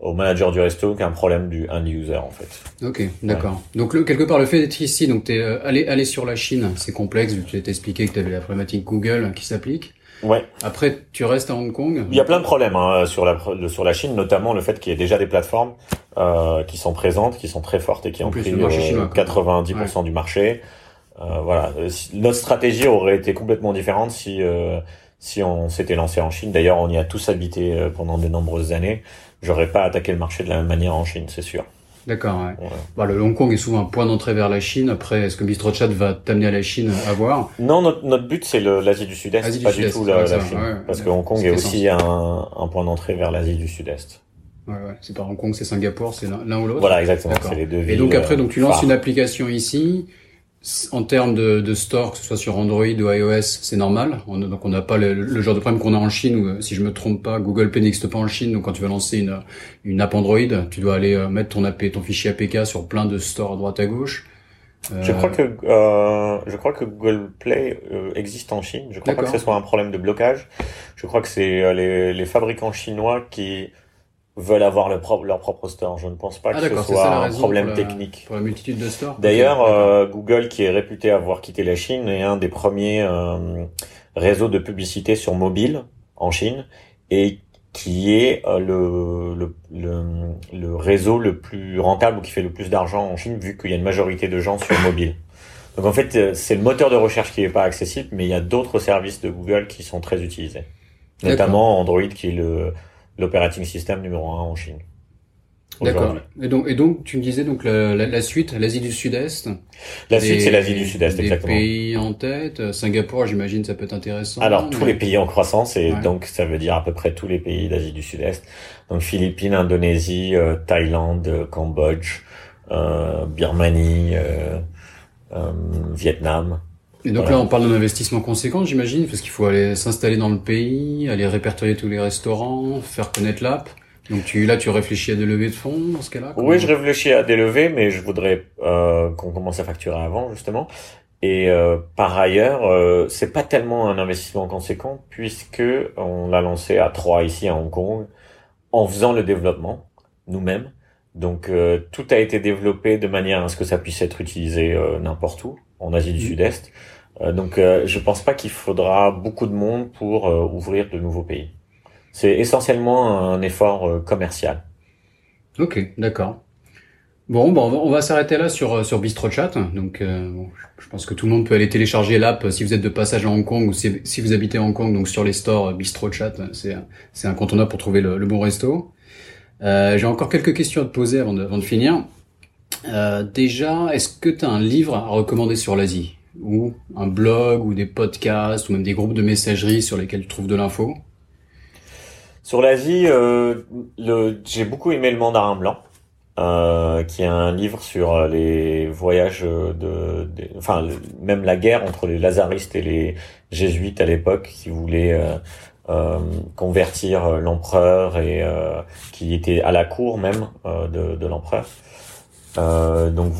au manager du resto qu'un problème du end user en fait. Ok, d'accord. Donc le, quelque part le fait d'être ici, donc t'es euh, allé aller sur la Chine, c'est complexe. Tu t'es expliqué que tu avais la problématique Google qui s'applique. Ouais. Après, tu restes à Hong Kong. Il y a plein de problèmes hein, sur la sur la Chine, notamment le fait qu'il y ait déjà des plateformes euh, qui sont présentes, qui sont très fortes et qui ont pris 90% euh, du marché. Euh, voilà. Notre stratégie aurait été complètement différente si euh, si on s'était lancé en Chine. D'ailleurs, on y a tous habité euh, pendant de nombreuses années. J'aurais pas attaqué le marché de la même manière en Chine, c'est sûr. D'accord. Ouais. Bah, le Hong Kong est souvent un point d'entrée vers la Chine. Après, est-ce que BistroChat va t'amener à la Chine à voir? Non, notre, notre but c'est l'Asie du Sud-Est, pas du, tout la, la Chine, parce que Hong Kong est, aussi un, un, point d'entrée vers l'Asie du Sud-Est. Ouais, ouais. C'est pas Hong Kong, c'est Singapour, c'est l'un ou l'autre. Voilà, exactement. C'est les deux villes. Et donc après, donc tu lances une application ici en termes de, de, store, que ce soit sur Android ou iOS, c'est normal. On, donc on n'a pas le, genre de problème qu'on a en Chine où, si je me trompe pas, Google Pay n'existe pas en Chine. Donc quand tu vas lancer une, une app Android, tu dois aller euh, mettre ton app, ton fichier APK sur plein de stores à droite à gauche. Euh... Je crois que euh, je crois que Google Play euh, existe en Chine. Je crois pas que ce soit un problème de blocage. Je crois que c'est euh, les, les fabricants chinois qui veulent avoir leur propre, leur propre store. Je ne pense pas ah, que ce soit un problème technique. Pour la multitude de stores. D'ailleurs, euh, Google, qui est réputé avoir quitté la Chine, est un des premiers euh, réseaux de publicité sur mobile en Chine et qui est euh, le, le, le, le, réseau le plus rentable ou qui fait le plus d'argent en Chine, vu qu'il y a une majorité de gens sur mobile. Donc en fait, euh, c'est le moteur de recherche qui n'est pas accessible, mais il y a d'autres services de Google qui sont très utilisés. Notamment Android, qui est le l'operating system numéro un en Chine. D'accord. Et donc, et donc, tu me disais donc la, la, suite, l'Asie du Sud-Est. La suite, c'est l'Asie du Sud-Est, exactement. Des pays en tête. Singapour, j'imagine, ça peut être intéressant. Alors, tous les pays en croissance, et donc ça veut dire à peu près tous les pays d'Asie du Sud-Est. Donc, Philippines, Indonésie, euh, Thaïlande, euh, Cambodge, euh, Birmanie, euh, Vietnam. Et donc là, on parle d'un investissement conséquent, j'imagine, parce qu'il faut aller s'installer dans le pays, aller répertorier tous les restaurants, faire connaître l'app. Donc tu, là, tu réfléchis à des levées de fonds dans ce cas-là Oui, je réfléchis à des levées, mais je voudrais euh, qu'on commence à facturer avant, justement. Et euh, par ailleurs, euh, c'est pas tellement un investissement conséquent puisque on l'a lancé à trois ici à Hong Kong en faisant le développement nous-mêmes. Donc euh, tout a été développé de manière à ce que ça puisse être utilisé euh, n'importe où en Asie du mmh. Sud-Est. Euh, donc je pense pas qu'il faudra beaucoup de monde pour ouvrir de nouveaux pays. C'est essentiellement un effort commercial. Ok, d'accord. Bon, bon, on va, s'arrêter là sur sur BistroChat. Donc, je pense que tout le monde peut aller télécharger l'app si vous êtes de passage à Hong Kong ou si, si vous habitez à Hong Kong. Donc sur les stores BistroChat, c'est c'est incontournable pour trouver le, le bon resto. Euh, j'ai encore quelques questions à te poser avant de, avant de finir. Euh, déjà, est-ce que tu as un livre à recommander sur l'Asie Ou un blog, ou des podcasts, ou même des groupes de messagerie sur lesquels tu trouves de l'info Sur l'Asie, euh, j'ai beaucoup aimé Le Mandarin Blanc. Euh, qui est un livre sur les voyages de, enfin même la guerre entre les lazaristes et les jésuites à l'époque qui voulaient euh, convertir l'empereur et qui était à la cour même de l'empereur. Donc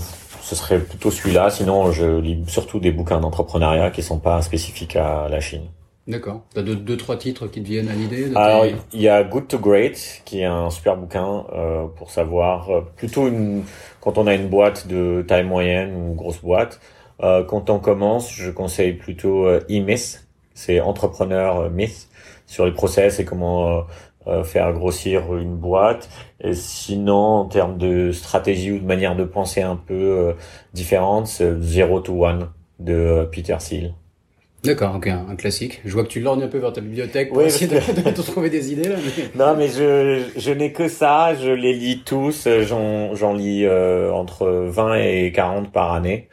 ce serait plutôt celui-là. Sinon, je lis surtout des bouquins d'entrepreneuriat qui sont pas spécifiques à la Chine. D'accord. T'as deux, deux, trois titres qui te viennent à l'idée Alors, il y a Good to Great, qui est un super bouquin euh, pour savoir euh, plutôt une, quand on a une boîte de taille moyenne ou grosse boîte. Euh, quand on commence, je conseille plutôt euh, E-Myth, c'est Entrepreneur Myth, sur les process et comment euh, faire grossir une boîte. Et sinon, en termes de stratégie ou de manière de penser un peu différente, c'est Zero to One de Peter Thiel. D'accord, ok, un classique. Je vois que tu lorgnes un peu vers ta bibliothèque pour essayer de, de, trouver des idées là. Non, mais je, je n'ai que ça, je les lis tous, j'en, j'en lis euh, entre 20 et 40 par année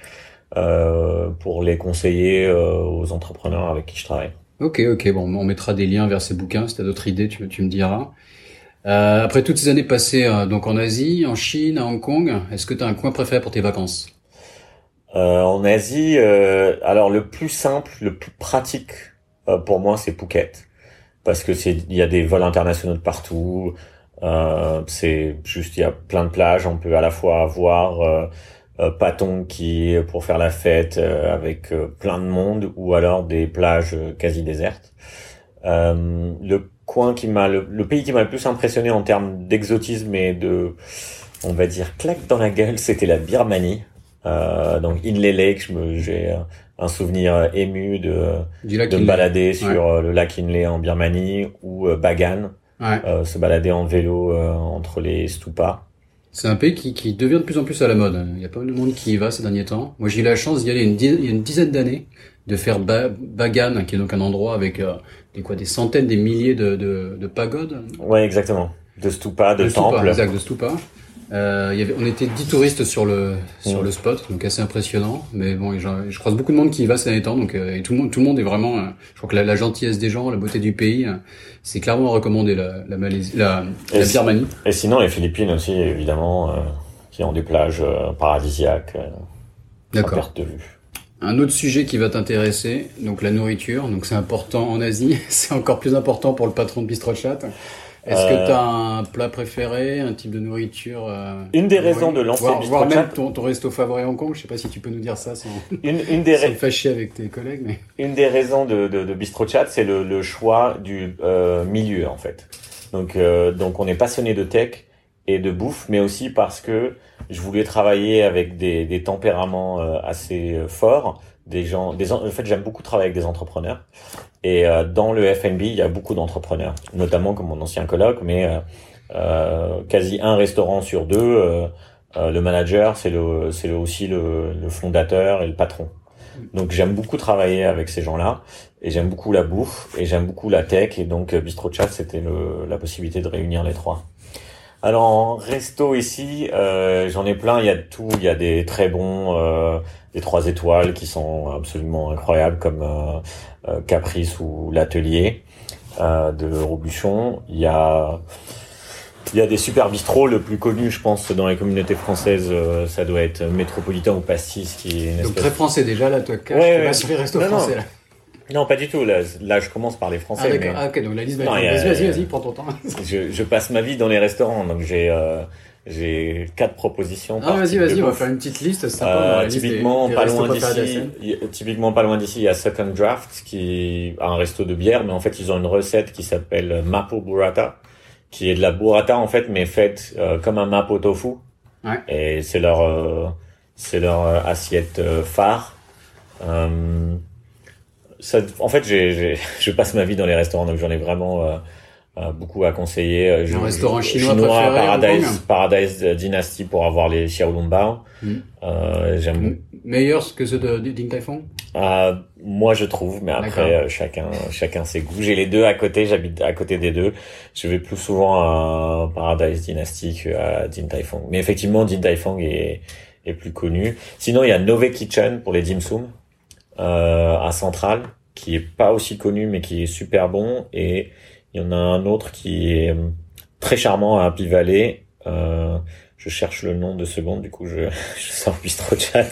euh, pour les conseiller euh, aux entrepreneurs avec qui je travaille. Ok, ok, bon, on mettra des liens vers ces bouquins, si tu as d'autres idées, tu, tu me diras. Euh, après toutes ces années passées donc en Asie, en Chine, à Hong Kong, est-ce que tu as un coin préféré pour tes vacances? Euh, en Asie, euh, alors le plus simple, le plus pratique euh, pour moi, c'est Phuket, parce que c'est il y a des vols internationaux de partout. c'est juste il y a plein de plages. On peut à la fois avoir Patong qui pour faire la fête avec plein de monde, ou alors des plages quasi désertes. le coin qui m'a le, le, pays qui m'a le plus impressionné en termes d'exotisme et de on va dire claque dans la gueule, c'était la Birmanie. Euh, donc Inle Lake, j'ai un souvenir ému de, de me balader sur euh, le lac Inle en Birmanie ou euh, Bagan, ouais. se balader en vélo entre les stupas. C'est un pays qui, qui, devient de plus en plus à la mode. Il y a pas mal de monde qui y va ces derniers temps. Moi, j'ai eu la chance d'y aller une il y a une dizaine d'années, de faire Bagan, qui est donc un endroit avec des quoi, des centaines, des milliers de, de, de pagodes. Ouais, exactement. De stupas, de, de temples. Stupa, exact, de stupas. Euh, y avait, on était 10 touristes sur le sur le spot, donc assez impressionnant. Mais bon, je, je croise beaucoup de monde qui y va ces derniers temps, donc euh, et tout le monde tout le monde est vraiment. Euh, je crois que la, la, gentillesse des gens, la beauté du pays, euh, c'est clairement recommandé la la, Malaisie, la, la Birmanie. Et sinon les Philippines aussi, évidemment, qui ont des plages paradisiaques. D'accord. de vue. Un autre sujet qui va t'intéresser, donc la nourriture. Donc c'est important en Asie, c'est encore plus important pour le patron de Bistro Chat. Est-ce que tu as un plat préféré, un type de nourriture euh, Une des raisons de lancer voir, voir même ton, ton, resto favori à Hong Kong, je sais pas si tu peux nous dire ça sans, une, une des sans fâcher avec tes collègues. Mais... Une des raisons de, de, de Bistro Chat, c'est le, le, choix du euh, milieu en fait. Donc, euh, donc on est passionné de tech et de bouffe, mais aussi parce que je voulais travailler avec des, des tempéraments euh, assez euh, forts, des gens, des, en fait j'aime beaucoup travailler avec des entrepreneurs et euh, dans le F&B, il y a beaucoup d'entrepreneurs, notamment comme mon ancien colloque, mais euh, euh quasi un restaurant sur deux, euh, le manager, c'est le, c'est aussi le, le, fondateur et le patron. Donc j'aime beaucoup travailler avec ces gens-là et j'aime beaucoup la bouffe et j'aime beaucoup la tech et donc Bistro Chat c'était la possibilité de réunir les trois. Alors en resto ici, euh, j'en ai plein. Il y a de tout. Il y a des très bons, euh, des trois étoiles qui sont absolument incroyables comme euh, euh Caprice ou l'Atelier euh, de Robuchon. Il y a il y a des super bistrots. Le plus connu, je pense, dans les communautés françaises, euh, ça doit être Métropolitain ou Pastis, qui est une Donc très français déjà là, toi. Ouais, ouais. sur les restos français. Là. Non, pas du tout. Là, là, je commence par les Français. Ah, mais... ah ok, donc la liste, vas-y, vas-y, vas-y, prends ton temps. je, je, passe ma vie dans les restaurants, donc j'ai euh, j'ai quatre propositions. Ah, vas-y, vas-y, on va faire une petite liste. Sympa, euh, typiquement, pas loin d'ici. Typiquement, pas loin d'ici, il y a Second Draft, qui a un resto de bière, mais en fait, ils ont une recette qui s'appelle Mapo Burrata, qui est de la burrata en fait, mais faite euh, comme un mapo tofu. Ouais. Et c'est leur euh, c'est leur euh, assiette phare. Euh, ça, en fait, j'ai, je passe ma vie dans les restaurants, donc j'en ai vraiment euh, euh beaucoup à conseiller. Euh, un restaurant chinois, chinois Paradise, Paradise Dynasty pour avoir les xiaolongbao. Mm. Euh, j'aime meilleur que ceux de Ding Tai Fung. Euh, moi, je trouve, mais après euh, chacun, chacun ses goûts. J'ai les deux à côté, j'habite à côté des deux. Je vais plus souvent à Paradise Dynasty qu'à Din Tai Fung. Mais effectivement, Din Tai Fung est est plus connu. Sinon, il y a Nove Kitchen pour les dim sum euh, à Centrale, qui est pas aussi connu mais qui est super bon. Et il y en a un autre qui est euh, très charmant à Happy Valley. Euh, je cherche le nom de seconde, du coup je, je sors BistroChat.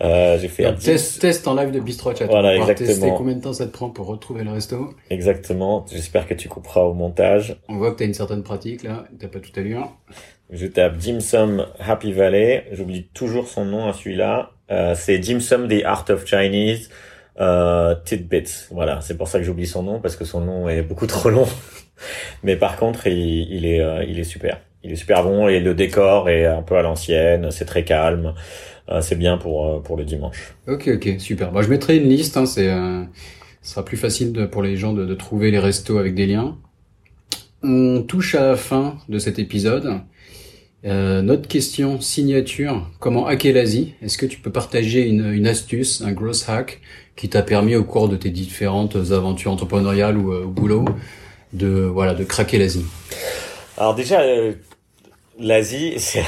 Euh, j'ai fait un test, test en live de BistroChat. Voilà, exactement. Tester combien de temps ça te prend pour retrouver le resto Exactement. J'espère que tu couperas au montage. On voit que tu as une certaine pratique là, t'as pas tout à. Je tape Dim Sum Happy Valley. J'oublie toujours son nom à celui-là. Euh, c'est Dim Sum The Art of Chinese euh, Tidbits. Voilà, c'est pour ça que j'oublie son nom parce que son nom est beaucoup trop long. Mais par contre, il, est, euh, il est super. Il est super bon et le décor est un peu à l'ancienne. C'est très calme. Euh, c'est bien pour pour le dimanche. Ok, ok, super. Bon, je mettrai une liste. Hein, c'est, ce sera plus facile pour les gens de trouver les restos avec des liens. On touche à la fin de cet épisode. Euh, notre question signature, comment hacker l'Asie? Est-ce que tu peux partager une, une astuce, un gross hack qui t'a permis au cours de tes différentes aventures entrepreneuriales ou au boulot de voilà de craquer l'Asie? Alors déjà, euh, l'Asie, c'est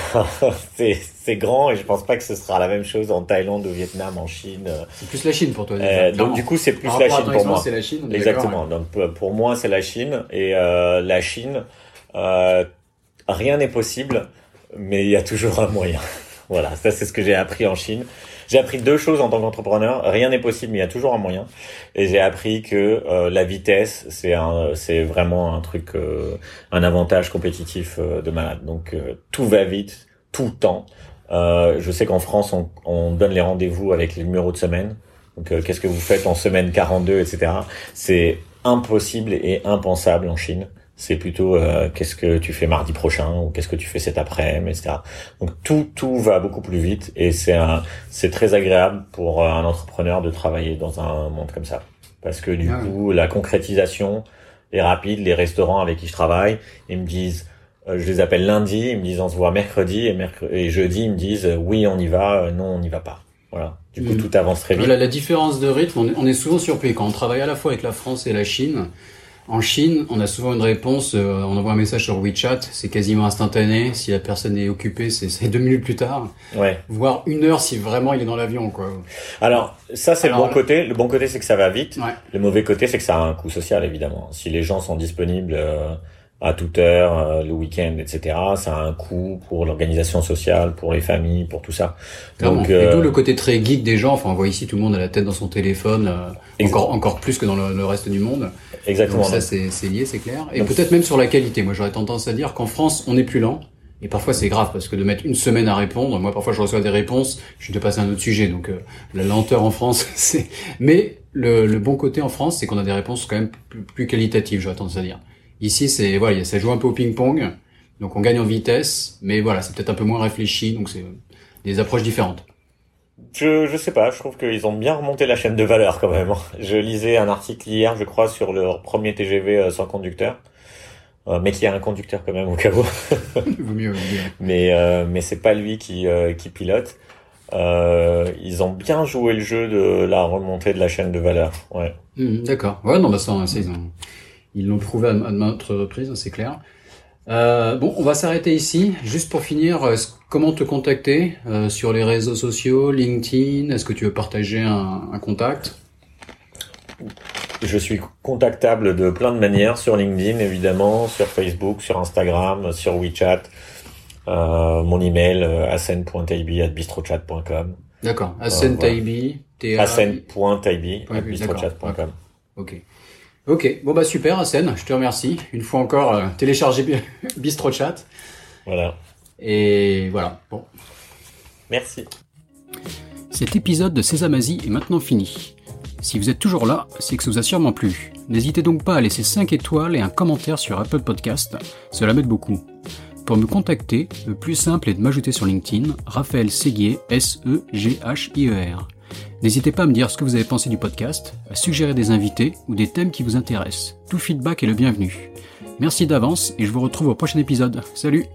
c'est grand et je pense pas que ce sera la même chose en Thaïlande, au Vietnam, en Chine. C'est plus la Chine pour toi. Euh, donc du coup, c'est plus la Chine pour moi. C'est la Chine. Exactement. Donc pour moi, c'est la Chine et euh, la Chine, euh, rien n'est possible, mais il y a toujours un moyen. voilà, ça c'est ce que j'ai appris en Chine. J'ai appris deux choses en tant qu'entrepreneur. Rien n'est possible, mais il y a toujours un moyen. Et j'ai appris que euh, la vitesse, c'est un, c'est vraiment un truc, euh, un avantage compétitif euh, de malade. Donc tout va vite, tout le temps. je sais qu'en France, on, on, donne les rendez-vous avec les numéros de semaine. Donc qu'est-ce que vous faites en semaine 42, etc. C'est impossible et impensable en Chine c'est plutôt euh, qu'est-ce que tu fais mardi prochain ou qu'est-ce que tu fais cet après-midi, etc. Donc tout tout va beaucoup plus vite et c'est un c'est très agréable pour un entrepreneur de travailler dans un monde comme ça parce que du ah coup la concrétisation est rapide. Les restaurants avec qui je travaille, ils me disent euh, je les appelle lundi, ils me disent on se voit mercredi et, mercredi, et jeudi ils me disent oui on y va, euh, non on n'y va pas. Voilà. Du coup, mm. tout avance très vite. La, la différence de rythme, on est souvent surpris quand on travaille à la fois avec la France et la Chine. En Chine, on a souvent une réponse, euh, on envoie un message sur WeChat, c'est quasiment instantané. Si la personne est occupée, c'est deux minutes plus tard. Ouais. Voire une heure si vraiment il est dans l'avion, quoi. Alors, ça, c'est le bon côté. Le bon côté, c'est que ça va vite. Le mauvais côté, c'est que ça a un coût social, évidemment. Si les gens sont disponibles euh, à toute heure, euh, le week-end, etc., ça a un coût pour l'organisation sociale, pour les familles, pour tout ça. Donc, Et d'où le côté très geek des gens. Enfin, on voit ici tout le monde a la tête dans son téléphone, encore encore plus que dans le reste du monde. Exactement. Donc ça, c'est lié, c'est clair. Et peut-être même sur la qualité. Moi, j'aurais tendance à dire qu'en France, on est plus lent. Et parfois, c'est grave parce que de mettre une semaine à répondre, moi, parfois, je reçois des réponses, je vais te passer à un autre sujet. Donc, euh, la lenteur en France, c'est. Mais le, le, bon côté en France, c'est qu'on a des réponses quand même plus, plus qualitatives, j'aurais tendance à dire. Ici, c'est voilà, ça joue un peu au ping-pong. Donc, on gagne en vitesse, mais voilà, c'est peut-être un peu moins réfléchi. Donc, c'est des approches différentes. Je je sais pas, je trouve qu'ils ont bien remonté la chaîne de valeur quand même. Je lisais un article hier, je crois, sur leur premier TGV euh, sans conducteur. Euh, mais qui a un conducteur quand même au cas où. vaut mieux, vaut mieux. Mais euh, mais c'est pas lui qui euh, qui pilote. Euh, ils ont bien joué le jeu de la remontée de la chaîne de valeur. Ouais. Mmh, D'accord. Ouais, non, bah ça, ça ils ont ils l'ont prouvé à, à maintes reprises, c'est clair. Euh, bon, on va s'arrêter ici. Juste pour finir, euh, comment te contacter euh, sur les réseaux sociaux, LinkedIn Est-ce que tu veux partager un, un, contact? Je suis contactable de plein de manières sur LinkedIn, évidemment, sur Facebook, sur Instagram, sur WeChat. Euh, mon email asen.taibi@bistrochat.com. D'accord. Asen.taibi. Asen.taibi@bistrochat.com. Ok. Ok, bon bah super Hassan, je te remercie. Une fois encore, euh, téléchargez BistroChat. Voilà. Et voilà, bon. Merci. Cet épisode de Sésamazie est maintenant fini. Si vous êtes toujours là, c'est que ça vous a sûrement plu. N'hésitez donc pas à laisser 5 étoiles et un commentaire sur Apple Podcast, cela m'aide beaucoup. Pour me contacter, le plus simple est de m'ajouter sur LinkedIn, Raphaël Séguier, S-E-G-H-I-E-R. N'hésitez pas à me dire ce que vous avez pensé du podcast, à suggérer des invités ou des thèmes qui vous intéressent. Tout feedback est le bienvenu. Merci d'avance et je vous retrouve au prochain épisode. Salut